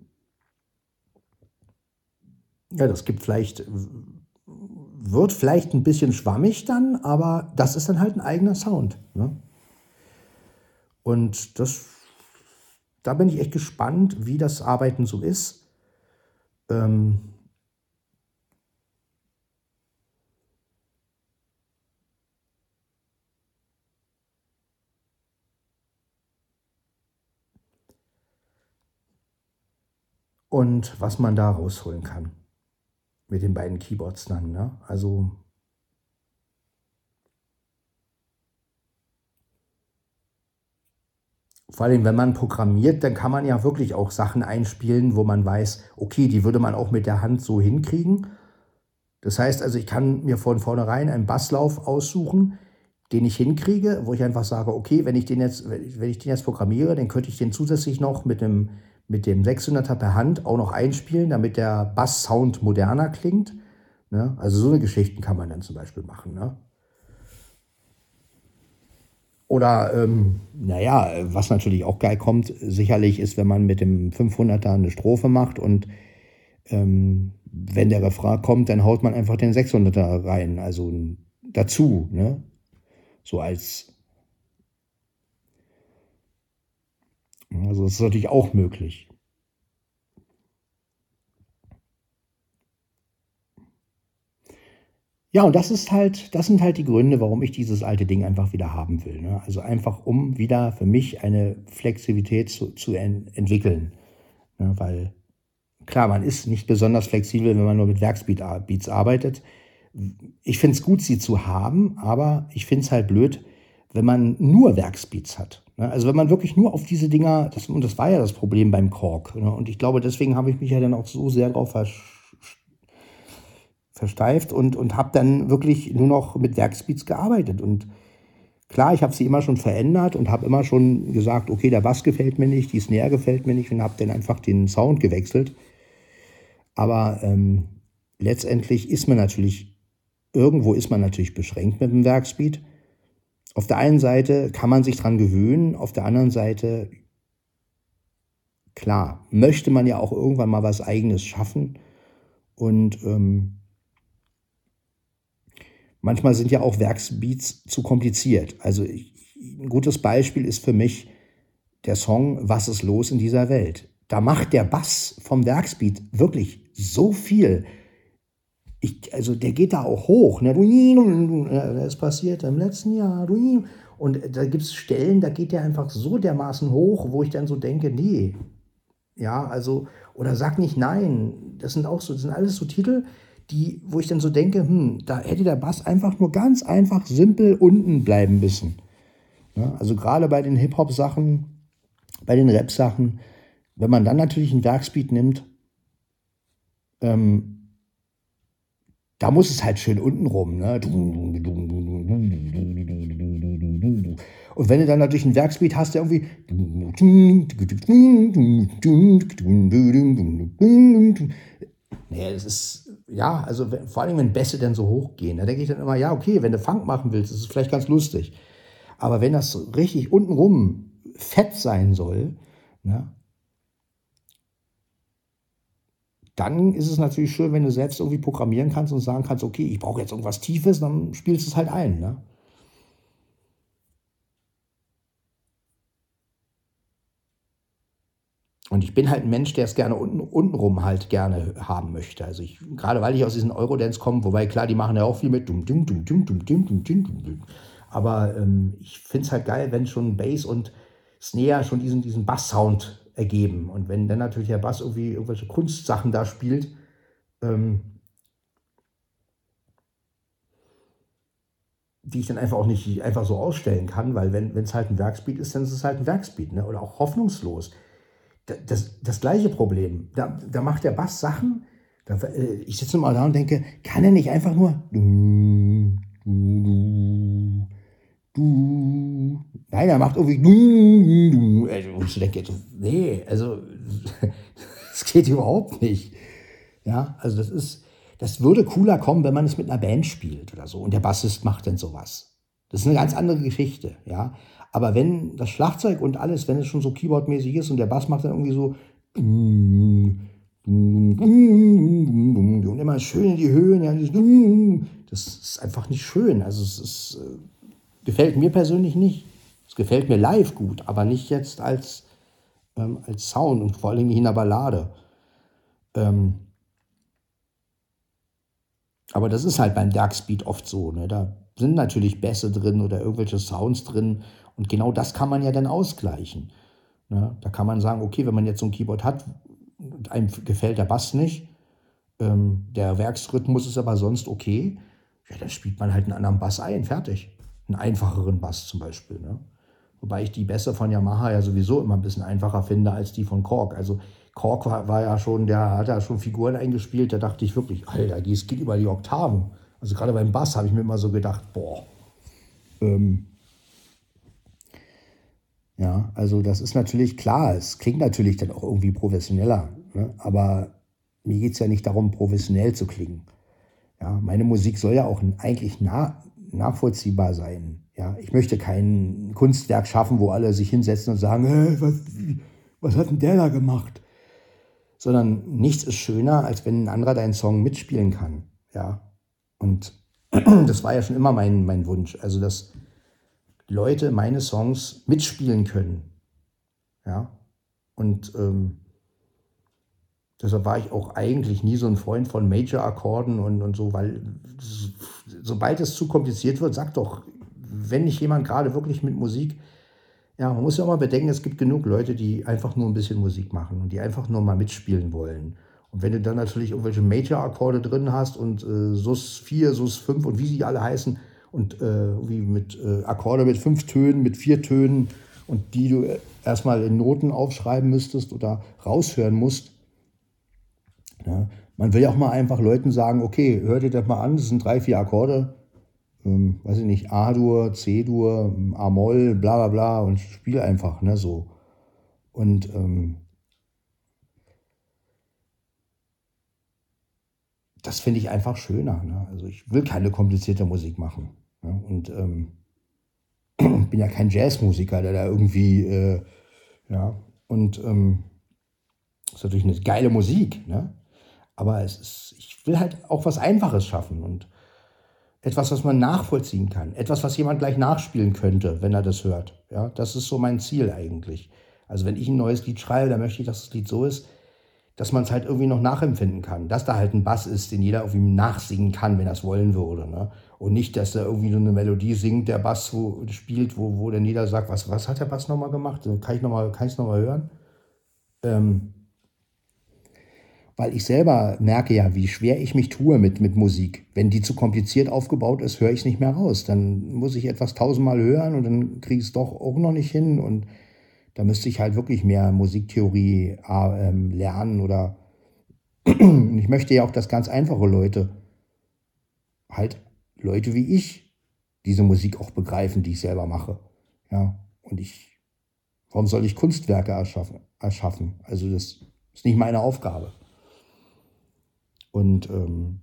ja, das gibt vielleicht, wird vielleicht ein bisschen schwammig dann, aber das ist dann halt ein eigener Sound. Ne? Und das, da bin ich echt gespannt, wie das Arbeiten so ist. Ähm, und was man da rausholen kann mit den beiden Keyboards dann. Ne? Also vor allem, wenn man programmiert, dann kann man ja wirklich auch Sachen einspielen, wo man weiß, okay, die würde man auch mit der Hand so hinkriegen. Das heißt also, ich kann mir von vornherein einen Basslauf aussuchen, den ich hinkriege, wo ich einfach sage, okay, wenn ich den jetzt, wenn ich den jetzt programmiere, dann könnte ich den zusätzlich noch mit einem mit dem 600er per Hand auch noch einspielen, damit der Bass-Sound moderner klingt. Ne? Also so eine Geschichten kann man dann zum Beispiel machen. Ne? Oder, ähm, naja, was natürlich auch geil kommt, sicherlich ist, wenn man mit dem 500er eine Strophe macht und ähm, wenn der Refrain kommt, dann haut man einfach den 600er rein, also dazu, ne? So als Also das ist natürlich auch möglich. Ja, und das ist halt, das sind halt die Gründe, warum ich dieses alte Ding einfach wieder haben will. Ne? Also einfach, um wieder für mich eine Flexibilität zu, zu en entwickeln. Ne? Weil klar, man ist nicht besonders flexibel, wenn man nur mit Werksbeats arbeitet. Ich finde es gut, sie zu haben, aber ich finde es halt blöd, wenn man nur Werksbeats hat. Ne? Also wenn man wirklich nur auf diese Dinger, das, und das war ja das Problem beim Kork. Ne? Und ich glaube, deswegen habe ich mich ja dann auch so sehr darauf versteift und, und habe dann wirklich nur noch mit Werkspeeds gearbeitet. Und klar, ich habe sie immer schon verändert und habe immer schon gesagt, okay, der Bass gefällt mir nicht, die Snare gefällt mir nicht und habe dann einfach den Sound gewechselt. Aber ähm, letztendlich ist man natürlich, irgendwo ist man natürlich beschränkt mit dem Werkspeed. Auf der einen Seite kann man sich dran gewöhnen, auf der anderen Seite, klar, möchte man ja auch irgendwann mal was Eigenes schaffen. Und ähm, manchmal sind ja auch Werksbeats zu kompliziert. Also ich, ein gutes Beispiel ist für mich der Song Was ist los in dieser Welt? Da macht der Bass vom Werksbeat wirklich so viel ich, also der geht da auch hoch. Ne? Das passiert im letzten Jahr. Und da gibt es Stellen, da geht der einfach so dermaßen hoch, wo ich dann so denke, nee. Ja, also, oder sag nicht nein. Das sind auch so, das sind alles so Titel, die, wo ich dann so denke, hm, da hätte der Bass einfach nur ganz einfach simpel unten bleiben müssen. Ja, also gerade bei den Hip-Hop-Sachen, bei den Rap-Sachen, wenn man dann natürlich einen Werkspeed nimmt, ähm, da muss es halt schön unten rum. Ne? Und wenn du dann natürlich einen Werkspeed hast, der irgendwie. Nee, das ist, ja, also vor allem, wenn Bässe dann so hoch gehen, da denke ich dann immer, ja, okay, wenn du Funk machen willst, ist es vielleicht ganz lustig. Aber wenn das richtig untenrum fett sein soll, ne, dann ist es natürlich schön, wenn du selbst irgendwie programmieren kannst und sagen kannst, okay, ich brauche jetzt irgendwas Tiefes, dann spielst du es halt ein. Ne? Und ich bin halt ein Mensch, der es gerne unten, untenrum halt gerne haben möchte. Also ich, gerade weil ich aus diesen Eurodance komme, wobei klar, die machen ja auch viel mit dumm, dumm, dumm, dumm, dumm, dumm, dumm, dumm, dumm. Aber ähm, ich finde es halt geil, wenn schon Bass und Snare schon diesen, diesen Bass-Sound ergeben. Und wenn dann natürlich der Bass irgendwie irgendwelche Kunstsachen da spielt, ähm, die ich dann einfach auch nicht einfach so ausstellen kann, weil wenn es halt ein Werkspeed ist, dann ist es halt ein Werkspeed. Ne? Oder auch hoffnungslos. Das, das gleiche Problem. Da, da macht der Bass Sachen, da, äh, ich sitze mal da und denke, kann er nicht einfach nur du. Nein, er macht irgendwie du. Also, und ich denke, nee, also [LAUGHS] das geht überhaupt nicht. Ja, also das ist, das würde cooler kommen, wenn man es mit einer Band spielt oder so und der Bassist macht dann sowas. Das ist eine ganz andere Geschichte, ja. Aber wenn das Schlagzeug und alles, wenn es schon so Keyboard-mäßig ist und der Bass macht dann irgendwie so und immer schön in die Höhen, ja, das ist einfach nicht schön. Also es ist, äh, gefällt mir persönlich nicht. Es gefällt mir live gut, aber nicht jetzt als, ähm, als Sound und vor allem nicht in der Ballade. Ähm, aber das ist halt beim Dark Speed oft so. Ne? Da sind natürlich Bässe drin oder irgendwelche Sounds drin. Und genau das kann man ja dann ausgleichen. Ne? Da kann man sagen, okay, wenn man jetzt so ein Keyboard hat, einem gefällt der Bass nicht, ähm, der Werksrhythmus ist aber sonst okay, ja, dann spielt man halt einen anderen Bass ein, fertig. Einen einfacheren Bass zum Beispiel. Ne? Wobei ich die Bässe von Yamaha ja sowieso immer ein bisschen einfacher finde als die von Korg. Also Kork war, war, ja schon, der hat ja schon Figuren eingespielt, da dachte ich wirklich, Alter, es geht über die Oktaven. Also gerade beim Bass habe ich mir immer so gedacht, boah. Ähm, ja, also das ist natürlich klar, es klingt natürlich dann auch irgendwie professioneller, ne? aber mir geht es ja nicht darum, professionell zu klingen. Ja, meine Musik soll ja auch eigentlich na, nachvollziehbar sein. Ja, ich möchte kein Kunstwerk schaffen, wo alle sich hinsetzen und sagen, hey, was, was hat denn der da gemacht? sondern nichts ist schöner, als wenn ein anderer deinen Song mitspielen kann. Ja. Und [CLEARS THROAT] das war ja schon immer mein, mein Wunsch. Also, dass Leute meine Songs mitspielen können. Ja. Und ähm, deshalb war ich auch eigentlich nie so ein Freund von Major-Akkorden und, und so, weil sobald es zu kompliziert wird, sag doch, wenn nicht jemand gerade wirklich mit Musik ja, man muss ja auch mal bedenken, es gibt genug Leute, die einfach nur ein bisschen Musik machen und die einfach nur mal mitspielen wollen. Und wenn du dann natürlich irgendwelche Major-Akkorde drin hast und äh, SUS 4, SUS 5 und wie sie alle heißen und äh, wie mit äh, Akkorde mit fünf Tönen, mit vier Tönen und die du erstmal in Noten aufschreiben müsstest oder raushören musst. Ja, man will ja auch mal einfach Leuten sagen, okay, hör dir das mal an, das sind drei, vier Akkorde, ähm, weiß ich nicht, A-Dur, C-Dur, A-Moll, bla bla bla und spiele einfach, ne, so. Und ähm, das finde ich einfach schöner. Ne? Also ich will keine komplizierte Musik machen. Ne? Und ähm, [CLEARS THROAT] bin ja kein Jazzmusiker, der da irgendwie, äh, ja, und ähm, ist natürlich eine geile Musik, ne? Aber es ist, ich will halt auch was Einfaches schaffen und etwas, was man nachvollziehen kann, etwas, was jemand gleich nachspielen könnte, wenn er das hört. Ja, das ist so mein Ziel eigentlich. Also wenn ich ein neues Lied schreibe, dann möchte ich, dass das Lied so ist, dass man es halt irgendwie noch nachempfinden kann. Dass da halt ein Bass ist, den jeder irgendwie nachsingen kann, wenn er es wollen würde. Ne? Und nicht, dass da irgendwie so eine Melodie singt, der Bass wo, spielt, wo, wo dann jeder sagt, was, was hat der Bass nochmal gemacht? Kann ich es nochmal hören? Ähm, weil ich selber merke ja, wie schwer ich mich tue mit, mit Musik. Wenn die zu kompliziert aufgebaut ist, höre ich es nicht mehr raus. Dann muss ich etwas tausendmal hören und dann kriege ich es doch auch noch nicht hin. Und da müsste ich halt wirklich mehr Musiktheorie äh, lernen oder [CLEARS THROAT] ich möchte ja auch, dass ganz einfache Leute, halt Leute wie ich, diese Musik auch begreifen, die ich selber mache. Ja, und ich, warum soll ich Kunstwerke erschaffen? erschaffen? Also das ist nicht meine Aufgabe. Und ähm,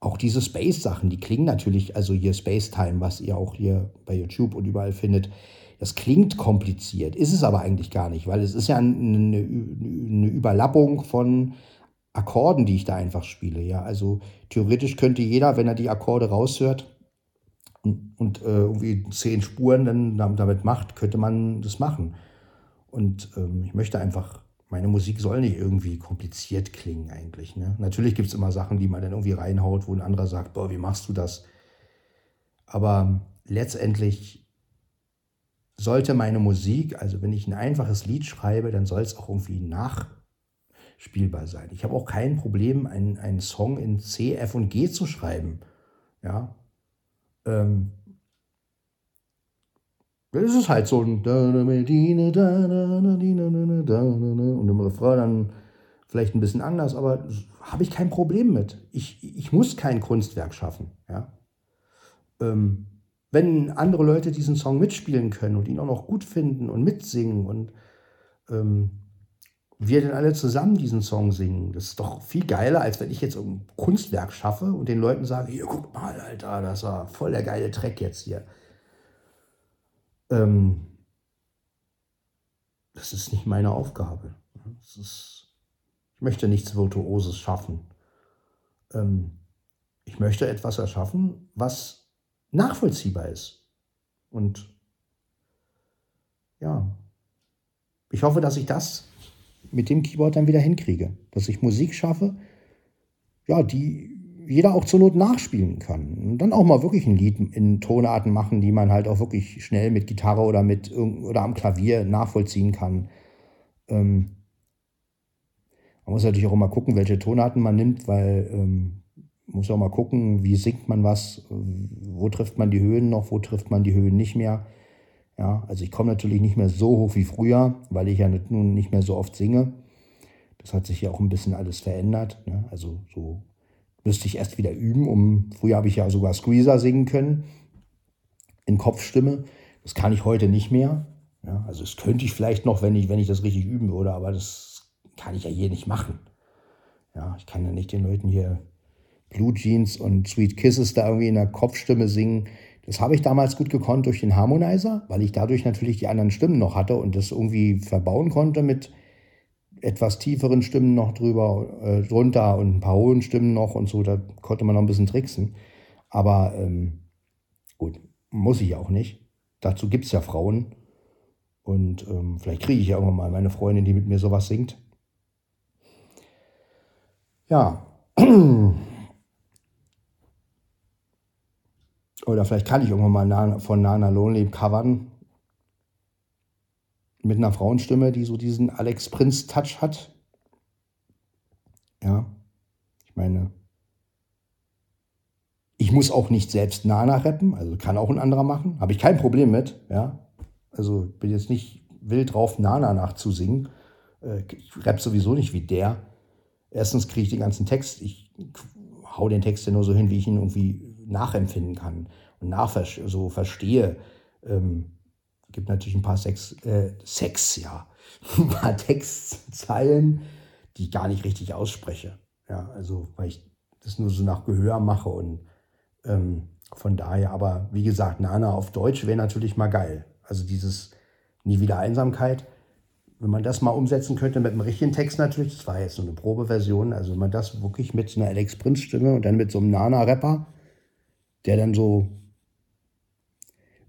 auch diese Space-Sachen, die klingen natürlich, also hier Space Time, was ihr auch hier bei YouTube und überall findet, das klingt kompliziert, ist es aber eigentlich gar nicht, weil es ist ja eine, eine Überlappung von Akkorden, die ich da einfach spiele. Ja, also theoretisch könnte jeder, wenn er die Akkorde raushört und, und äh, irgendwie zehn Spuren dann damit macht, könnte man das machen. Und ähm, ich möchte einfach meine Musik soll nicht irgendwie kompliziert klingen eigentlich. Ne? Natürlich gibt es immer Sachen, die man dann irgendwie reinhaut, wo ein anderer sagt, boah, wie machst du das? Aber letztendlich sollte meine Musik, also wenn ich ein einfaches Lied schreibe, dann soll es auch irgendwie nachspielbar sein. Ich habe auch kein Problem, einen, einen Song in C, F und G zu schreiben. Ja. Ähm, das ist halt so ein und im Refrain dann vielleicht ein bisschen anders, aber habe ich kein Problem mit. Ich, ich muss kein Kunstwerk schaffen. Ja? Ähm, wenn andere Leute diesen Song mitspielen können und ihn auch noch gut finden und mitsingen und ähm, wir dann alle zusammen diesen Song singen, das ist doch viel geiler, als wenn ich jetzt ein Kunstwerk schaffe und den Leuten sage, hier, guck mal, Alter, das war voll der geile Track jetzt hier. Ähm, das ist nicht meine Aufgabe. Ist, ich möchte nichts Virtuoses schaffen. Ähm, ich möchte etwas erschaffen, was nachvollziehbar ist. Und ja, ich hoffe, dass ich das mit dem Keyboard dann wieder hinkriege. Dass ich Musik schaffe, ja, die jeder auch zur Not nachspielen kann. Und dann auch mal wirklich ein Lied in Tonarten machen, die man halt auch wirklich schnell mit Gitarre oder, mit, oder am Klavier nachvollziehen kann. Ähm, man muss natürlich auch immer gucken, welche Tonarten man nimmt, weil ähm, muss auch mal gucken, wie singt man was, wo trifft man die Höhen noch, wo trifft man die Höhen nicht mehr. Ja, also ich komme natürlich nicht mehr so hoch wie früher, weil ich ja nun nicht mehr so oft singe. Das hat sich ja auch ein bisschen alles verändert. Ne? Also so müsste ich erst wieder üben. Um, früher habe ich ja sogar Squeezer singen können in Kopfstimme. Das kann ich heute nicht mehr. Ja, also das könnte ich vielleicht noch, wenn ich, wenn ich das richtig üben würde, aber das kann ich ja hier nicht machen. Ja, ich kann ja nicht den Leuten hier Blue Jeans und Sweet Kisses da irgendwie in der Kopfstimme singen. Das habe ich damals gut gekonnt durch den Harmonizer, weil ich dadurch natürlich die anderen Stimmen noch hatte und das irgendwie verbauen konnte mit etwas tieferen Stimmen noch drüber, äh, drunter und ein paar hohen Stimmen noch und so. Da konnte man noch ein bisschen tricksen. Aber ähm, gut, muss ich auch nicht. Dazu gibt es ja Frauen. Und ähm, vielleicht kriege ich ja irgendwann mal meine Freundin, die mit mir sowas singt. Ja. [CLEARS THROAT] Oder vielleicht kann ich irgendwann mal von Nana Lonely covern. Mit einer Frauenstimme, die so diesen Alex Prince-Touch hat. Ja, ich meine, ich muss auch nicht selbst Nana rappen, also kann auch ein anderer machen. Habe ich kein Problem mit, ja. Also bin jetzt nicht wild drauf, Nana nachzusingen. Äh, ich rapp sowieso nicht wie der. Erstens kriege ich den ganzen Text, ich hau den Text ja nur so hin, wie ich ihn irgendwie nachempfinden kann und nachver so verstehe. Ähm, gibt natürlich ein paar Sex, äh, Sex, ja, [LAUGHS] ein paar Textzeilen, die ich gar nicht richtig ausspreche. Ja, also weil ich das nur so nach Gehör mache und ähm, von daher, aber wie gesagt, Nana auf Deutsch wäre natürlich mal geil. Also dieses Nie wieder Einsamkeit, wenn man das mal umsetzen könnte mit einem richtigen Text natürlich, das war jetzt nur eine Probeversion, also wenn man das wirklich mit einer Alex Prinz Stimme und dann mit so einem Nana-Rapper, der dann so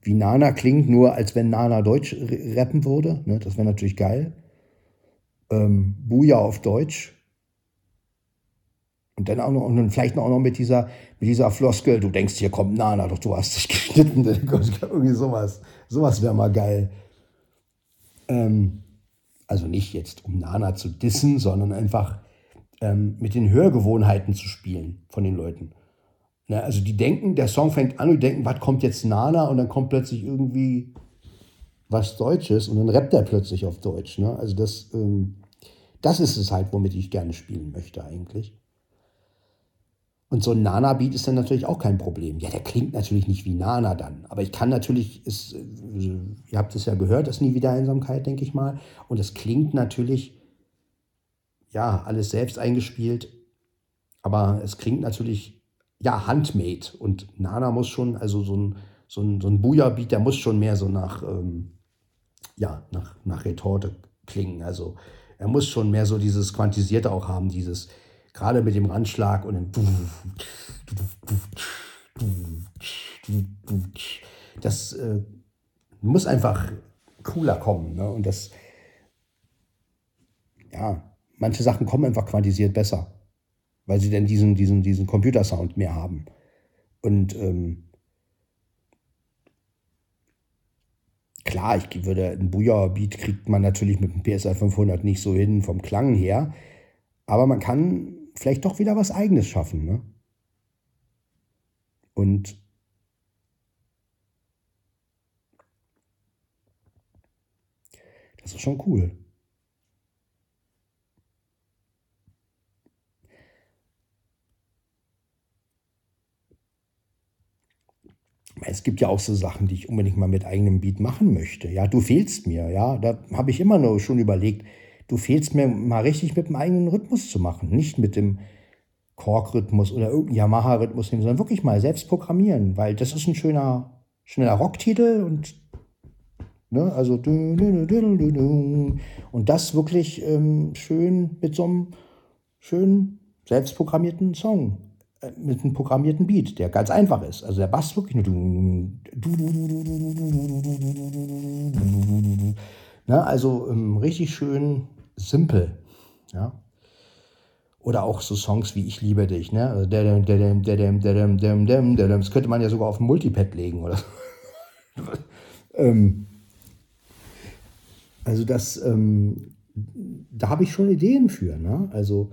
wie Nana klingt, nur als wenn Nana Deutsch rappen würde, ne, das wäre natürlich geil. Ähm, Buja auf Deutsch. Und dann auch noch, und dann vielleicht auch noch mit dieser, mit dieser Floskel, du denkst, hier kommt Nana, doch du hast dich [LAUGHS] geschnitten. Irgendwie sowas. Sowas wäre mal geil. Ähm, also nicht jetzt, um Nana zu dissen, sondern einfach ähm, mit den Hörgewohnheiten zu spielen von den Leuten. Na, also die denken, der Song fängt an und denken, was kommt jetzt Nana? Und dann kommt plötzlich irgendwie was Deutsches und dann rappt er plötzlich auf Deutsch. Ne? Also das, ähm, das ist es halt, womit ich gerne spielen möchte eigentlich. Und so ein Nana-Beat ist dann natürlich auch kein Problem. Ja, der klingt natürlich nicht wie Nana dann. Aber ich kann natürlich, ist, also, ihr habt es ja gehört, das Nie wieder Einsamkeit, denke ich mal. Und es klingt natürlich, ja, alles selbst eingespielt. Aber es klingt natürlich, ja, handmade. Und Nana muss schon, also so ein, so ein, so ein Booyah-Beat, der muss schon mehr so nach, ähm, ja, nach, nach Retorte klingen. Also er muss schon mehr so dieses Quantisierte auch haben, dieses Gerade mit dem Randschlag und dann. Das äh, muss einfach cooler kommen. Ne? Und das, ja, manche Sachen kommen einfach quantisiert besser, weil sie dann diesen, diesen, diesen Computersound mehr haben. Und ähm, klar, ich würde, ein Booyah-Beat kriegt man natürlich mit dem PSI 500 nicht so hin vom Klang her, aber man kann vielleicht doch wieder was Eigenes schaffen. Ne? Und das ist schon cool. Es gibt ja auch so Sachen, die ich unbedingt mal mit eigenem Beat machen möchte. Ja, du fehlst mir, ja. Da habe ich immer nur schon überlegt, du fehlst mir mal richtig mit dem eigenen Rhythmus zu machen. Nicht mit dem Kork-Rhythmus oder irgendeinem Yamaha-Rhythmus, sondern wirklich mal selbst programmieren, weil das ist ein schöner, schneller Rocktitel und ne, also und das wirklich ähm, schön mit so einem schönen selbstprogrammierten Song mit einem programmierten Beat, der ganz einfach ist. Also der Bass wirklich nur. Ne, also ähm, richtig schön simpel. Ja. Oder auch so Songs wie Ich liebe dich. Ne? Das könnte man ja sogar auf ein Multipad legen. Oder ähm, also das, ähm, da habe ich schon Ideen für. Ne? Also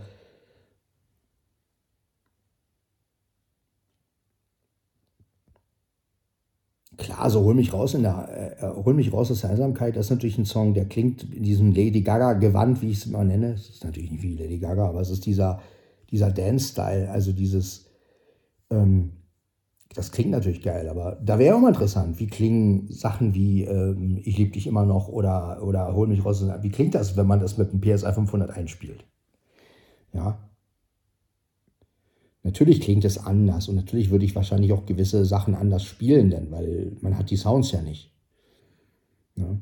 Klar, so hol mich raus in der, äh, hol mich raus aus der Einsamkeit, das ist natürlich ein Song, der klingt in diesem Lady Gaga-Gewand, wie ich es immer nenne. Es ist natürlich nicht wie Lady Gaga, aber es ist dieser, dieser Dance-Style, also dieses, ähm, das klingt natürlich geil, aber da wäre auch mal interessant, wie klingen Sachen wie ähm, Ich liebe dich immer noch oder, oder Hol mich raus, wie klingt das, wenn man das mit einem PSI 500 einspielt? Ja, Natürlich klingt es anders und natürlich würde ich wahrscheinlich auch gewisse Sachen anders spielen, denn weil man hat die Sounds ja nicht. Ja.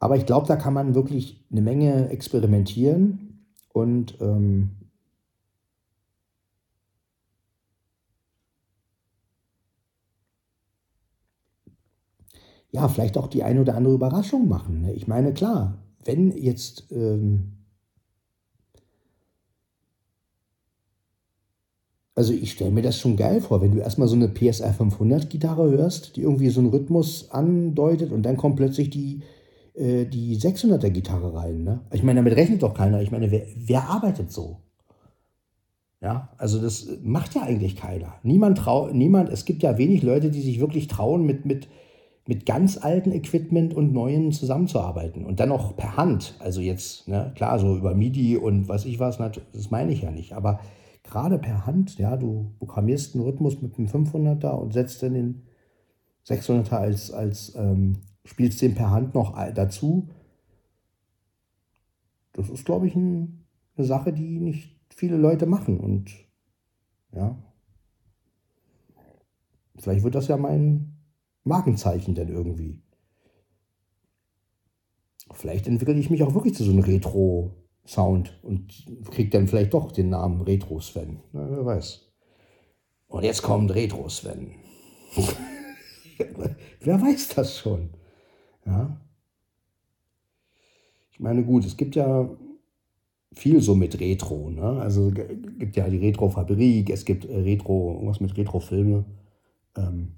Aber ich glaube, da kann man wirklich eine Menge experimentieren und ähm, ja, vielleicht auch die eine oder andere Überraschung machen. Ne? Ich meine, klar, wenn jetzt ähm, also ich stelle mir das schon geil vor, wenn du erstmal so eine PSR 500 Gitarre hörst, die irgendwie so einen Rhythmus andeutet und dann kommt plötzlich die, äh, die 600er Gitarre rein. Ne? Ich meine, damit rechnet doch keiner. Ich meine, wer, wer arbeitet so? Ja, also das macht ja eigentlich keiner. Niemand traut, niemand, es gibt ja wenig Leute, die sich wirklich trauen, mit, mit, mit ganz alten Equipment und neuen zusammenzuarbeiten. Und dann noch per Hand. Also jetzt, ne, klar, so über MIDI und was ich was, das meine ich ja nicht. Aber gerade per Hand, ja, du programmierst einen Rhythmus mit einem 500er und setzt dann den 600er als, als ähm, spielst den per Hand noch dazu. Das ist, glaube ich, ein, eine Sache, die nicht viele Leute machen. Und ja, vielleicht wird das ja mein Markenzeichen denn irgendwie. Vielleicht entwickle ich mich auch wirklich zu so einem Retro-Sound und kriege dann vielleicht doch den Namen Retro-Sven. wer weiß. Und jetzt kommt Retro-Sven. [LAUGHS] wer weiß das schon? Ja. Ich meine, gut, es gibt ja viel so mit Retro. Ne? Also es gibt ja die Retro-Fabrik, es gibt Retro, irgendwas mit Retro-Filme. Ähm,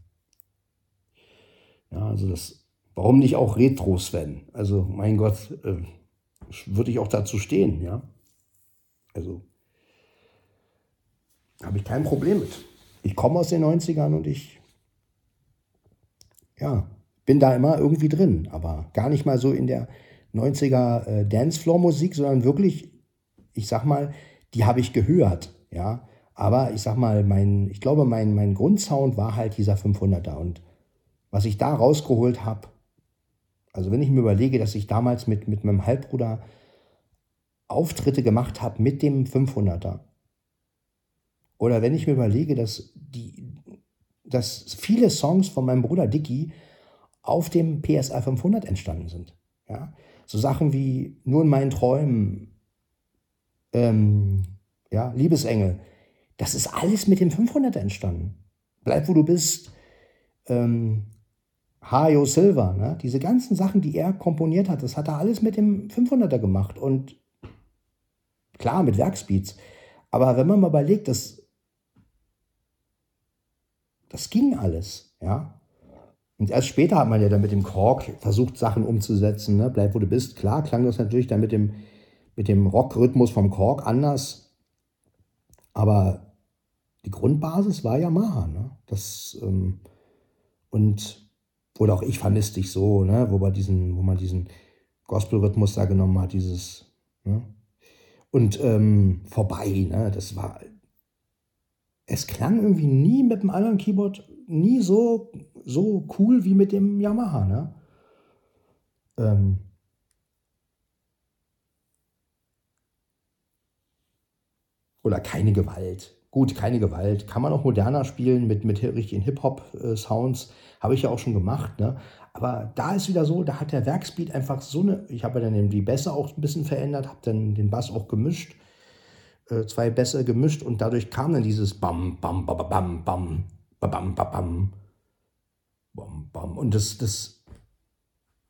ja, also das, warum nicht auch Retro, Sven? Also, mein Gott, äh, würde ich auch dazu stehen, ja. Also, habe ich kein Problem mit. Ich komme aus den 90ern und ich, ja, bin da immer irgendwie drin, aber gar nicht mal so in der 90er äh, Dancefloor-Musik, sondern wirklich, ich sag mal, die habe ich gehört, ja. Aber ich sag mal, mein, ich glaube, mein, mein Grundsound war halt dieser 500er und was ich da rausgeholt habe, also wenn ich mir überlege, dass ich damals mit, mit meinem Halbbruder Auftritte gemacht habe mit dem 500er, oder wenn ich mir überlege, dass, die, dass viele Songs von meinem Bruder Dicky auf dem PSA 500 entstanden sind. Ja? So Sachen wie Nur in meinen Träumen, ähm, ja, Liebesengel, das ist alles mit dem 500er entstanden. Bleib, wo du bist, ähm, Hajo Silva, ne? diese ganzen Sachen, die er komponiert hat, das hat er alles mit dem 500er gemacht und klar mit Werksbeats. Aber wenn man mal überlegt, das, das ging alles, ja. Und erst später hat man ja dann mit dem Kork versucht, Sachen umzusetzen. Ne? Bleib, wo du bist. Klar klang das natürlich dann mit dem, mit dem Rockrhythmus vom Kork anders. Aber die Grundbasis war Yamaha. Ne? Das, ähm, und Oder auch ich vermisst dich so, ne? wo, man diesen, wo man diesen Gospel-Rhythmus da genommen hat, dieses. Ne? Und ähm, vorbei, ne? das war. Es klang irgendwie nie mit dem anderen Keyboard, nie so, so cool wie mit dem Yamaha. Ne? Ähm, oder keine Gewalt. Gut, keine Gewalt. Kann man auch moderner spielen mit, mit richtigen Hip-Hop-Sounds. Habe ich ja auch schon gemacht. Ne? Aber da ist wieder so, da hat der Werkspeed einfach so eine. Ich habe ja dann die Bässe auch ein bisschen verändert, habe dann den Bass auch gemischt. Äh, zwei Bässe gemischt und dadurch kam dann dieses Bam, Bam, Bam, Bam, Bam, Bam, Bam, Bam, Bam, Bam. Und das, das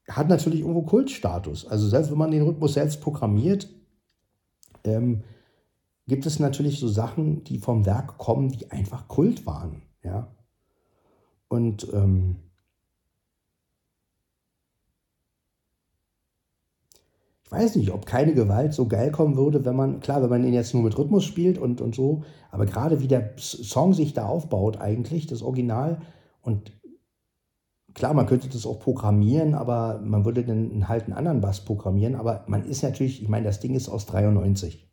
hat natürlich irgendwo Kultstatus. Also selbst wenn man den Rhythmus selbst programmiert, ähm, gibt es natürlich so Sachen, die vom Werk kommen, die einfach Kult waren. Ja? Und ähm, ich weiß nicht, ob keine Gewalt so geil kommen würde, wenn man, klar, wenn man ihn jetzt nur mit Rhythmus spielt und, und so, aber gerade wie der Song sich da aufbaut, eigentlich, das Original, und klar, man könnte das auch programmieren, aber man würde dann halt einen anderen Bass programmieren, aber man ist natürlich, ich meine, das Ding ist aus 93.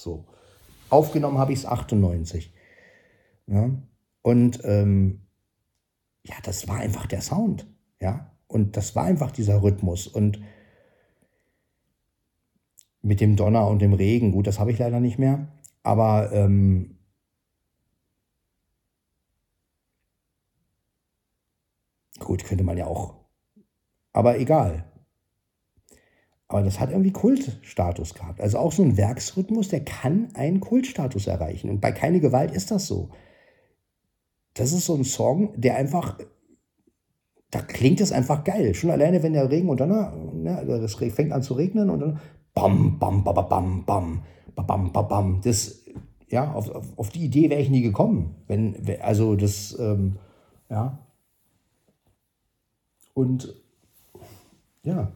So. Aufgenommen habe ich es 98. Ja? Und ähm, ja, das war einfach der Sound. Ja. Und das war einfach dieser Rhythmus. Und mit dem Donner und dem Regen, gut, das habe ich leider nicht mehr. Aber ähm, gut, könnte man ja auch. Aber egal. Aber das hat irgendwie Kultstatus gehabt. Also auch so ein Werksrhythmus, der kann einen Kultstatus erreichen. Und bei Keine Gewalt ist das so. Das ist so ein Song, der einfach, da klingt es einfach geil. Schon alleine, wenn der Regen und dann, ne, das fängt an zu regnen und dann bam, bam, bam, bam, bam, bam, bam, bam. Das, ja, auf, auf, auf die Idee wäre ich nie gekommen. Wenn, also das, ähm, ja. Und ja,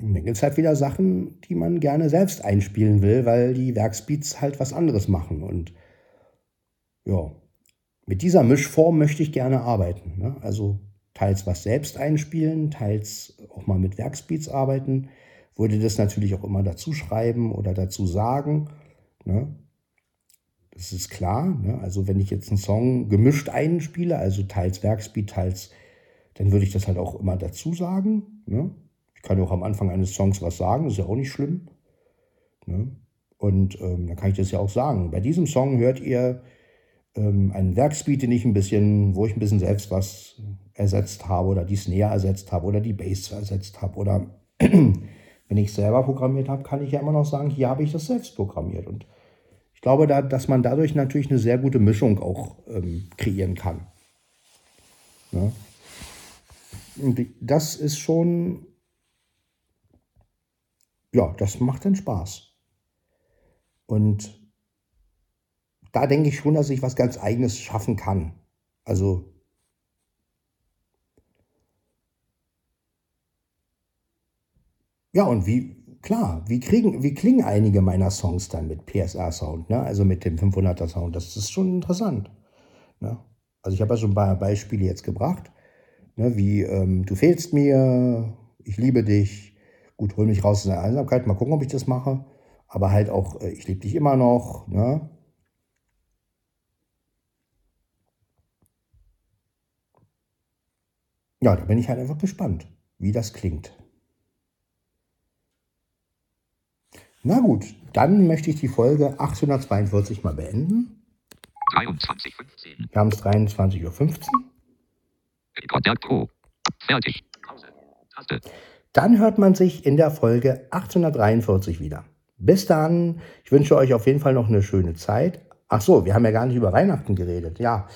dann gibt es halt wieder Sachen, die man gerne selbst einspielen will, weil die Werksbeats halt was anderes machen. Und ja, mit dieser Mischform möchte ich gerne arbeiten. Ne? Also teils was selbst einspielen, teils auch mal mit Werksbeats arbeiten. Würde das natürlich auch immer dazu schreiben oder dazu sagen. Ne? Das ist klar. Ne? Also wenn ich jetzt einen Song gemischt einspiele, also teils Werksbeat, teils, dann würde ich das halt auch immer dazu sagen. Ne? Ich kann ja auch am Anfang eines Songs was sagen, ist ja auch nicht schlimm. Ne? Und ähm, dann kann ich das ja auch sagen. Bei diesem Song hört ihr ähm, einen Werksbeat, den ich ein bisschen, wo ich ein bisschen selbst was ersetzt habe oder die Snare ersetzt habe oder die Bass ersetzt habe. Oder [CLEARS THROAT] wenn ich selber programmiert habe, kann ich ja immer noch sagen, hier habe ich das selbst programmiert. Und ich glaube, da, dass man dadurch natürlich eine sehr gute Mischung auch ähm, kreieren kann. Ne? Und das ist schon ja, das macht dann Spaß. Und da denke ich schon, dass ich was ganz Eigenes schaffen kann. Also ja, und wie, klar, wie, kriegen, wie klingen einige meiner Songs dann mit PSR-Sound, ne? also mit dem 500er-Sound? Das ist schon interessant. Ne? Also ich habe ja schon ein paar Beispiele jetzt gebracht, ne? wie ähm, Du fehlst mir, ich liebe dich, Gut, hol mich raus aus der Einsamkeit, mal gucken, ob ich das mache. Aber halt auch, äh, ich liebe dich immer noch. Ne? Ja, da bin ich halt einfach gespannt, wie das klingt. Na gut, dann möchte ich die Folge 842 mal beenden. 23.15 Wir haben es 23.15 Uhr. Fertig. Taste. Dann hört man sich in der Folge 843 wieder. Bis dann. Ich wünsche euch auf jeden Fall noch eine schöne Zeit. Ach so, wir haben ja gar nicht über Weihnachten geredet. Ja,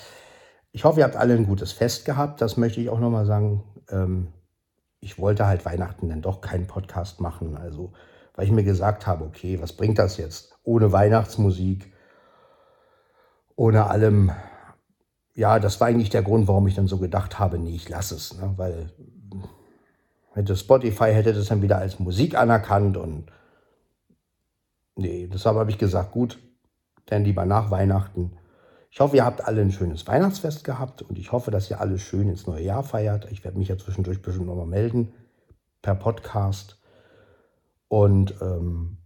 ich hoffe, ihr habt alle ein gutes Fest gehabt. Das möchte ich auch nochmal sagen. Ähm, ich wollte halt Weihnachten dann doch keinen Podcast machen. Also, weil ich mir gesagt habe, okay, was bringt das jetzt? Ohne Weihnachtsmusik, ohne allem. Ja, das war eigentlich der Grund, warum ich dann so gedacht habe, nee, ich lasse es. Ne? Weil Hätte Spotify hätte das dann wieder als Musik anerkannt und nee, deshalb habe ich gesagt, gut, dann lieber nach Weihnachten. Ich hoffe, ihr habt alle ein schönes Weihnachtsfest gehabt und ich hoffe, dass ihr alle schön ins neue Jahr feiert. Ich werde mich ja zwischendurch bestimmt nochmal melden per Podcast. Und ähm,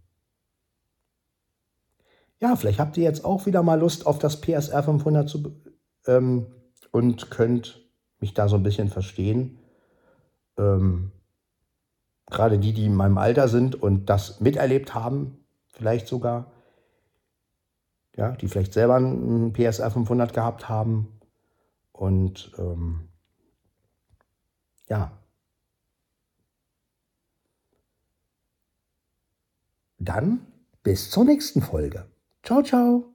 ja, vielleicht habt ihr jetzt auch wieder mal Lust auf das PSR 500 zu, ähm, und könnt mich da so ein bisschen verstehen. Ähm, Gerade die, die in meinem Alter sind und das miterlebt haben, vielleicht sogar ja, die vielleicht selber einen PSR 500 gehabt haben. Und ähm, ja, dann bis zur nächsten Folge. Ciao, ciao.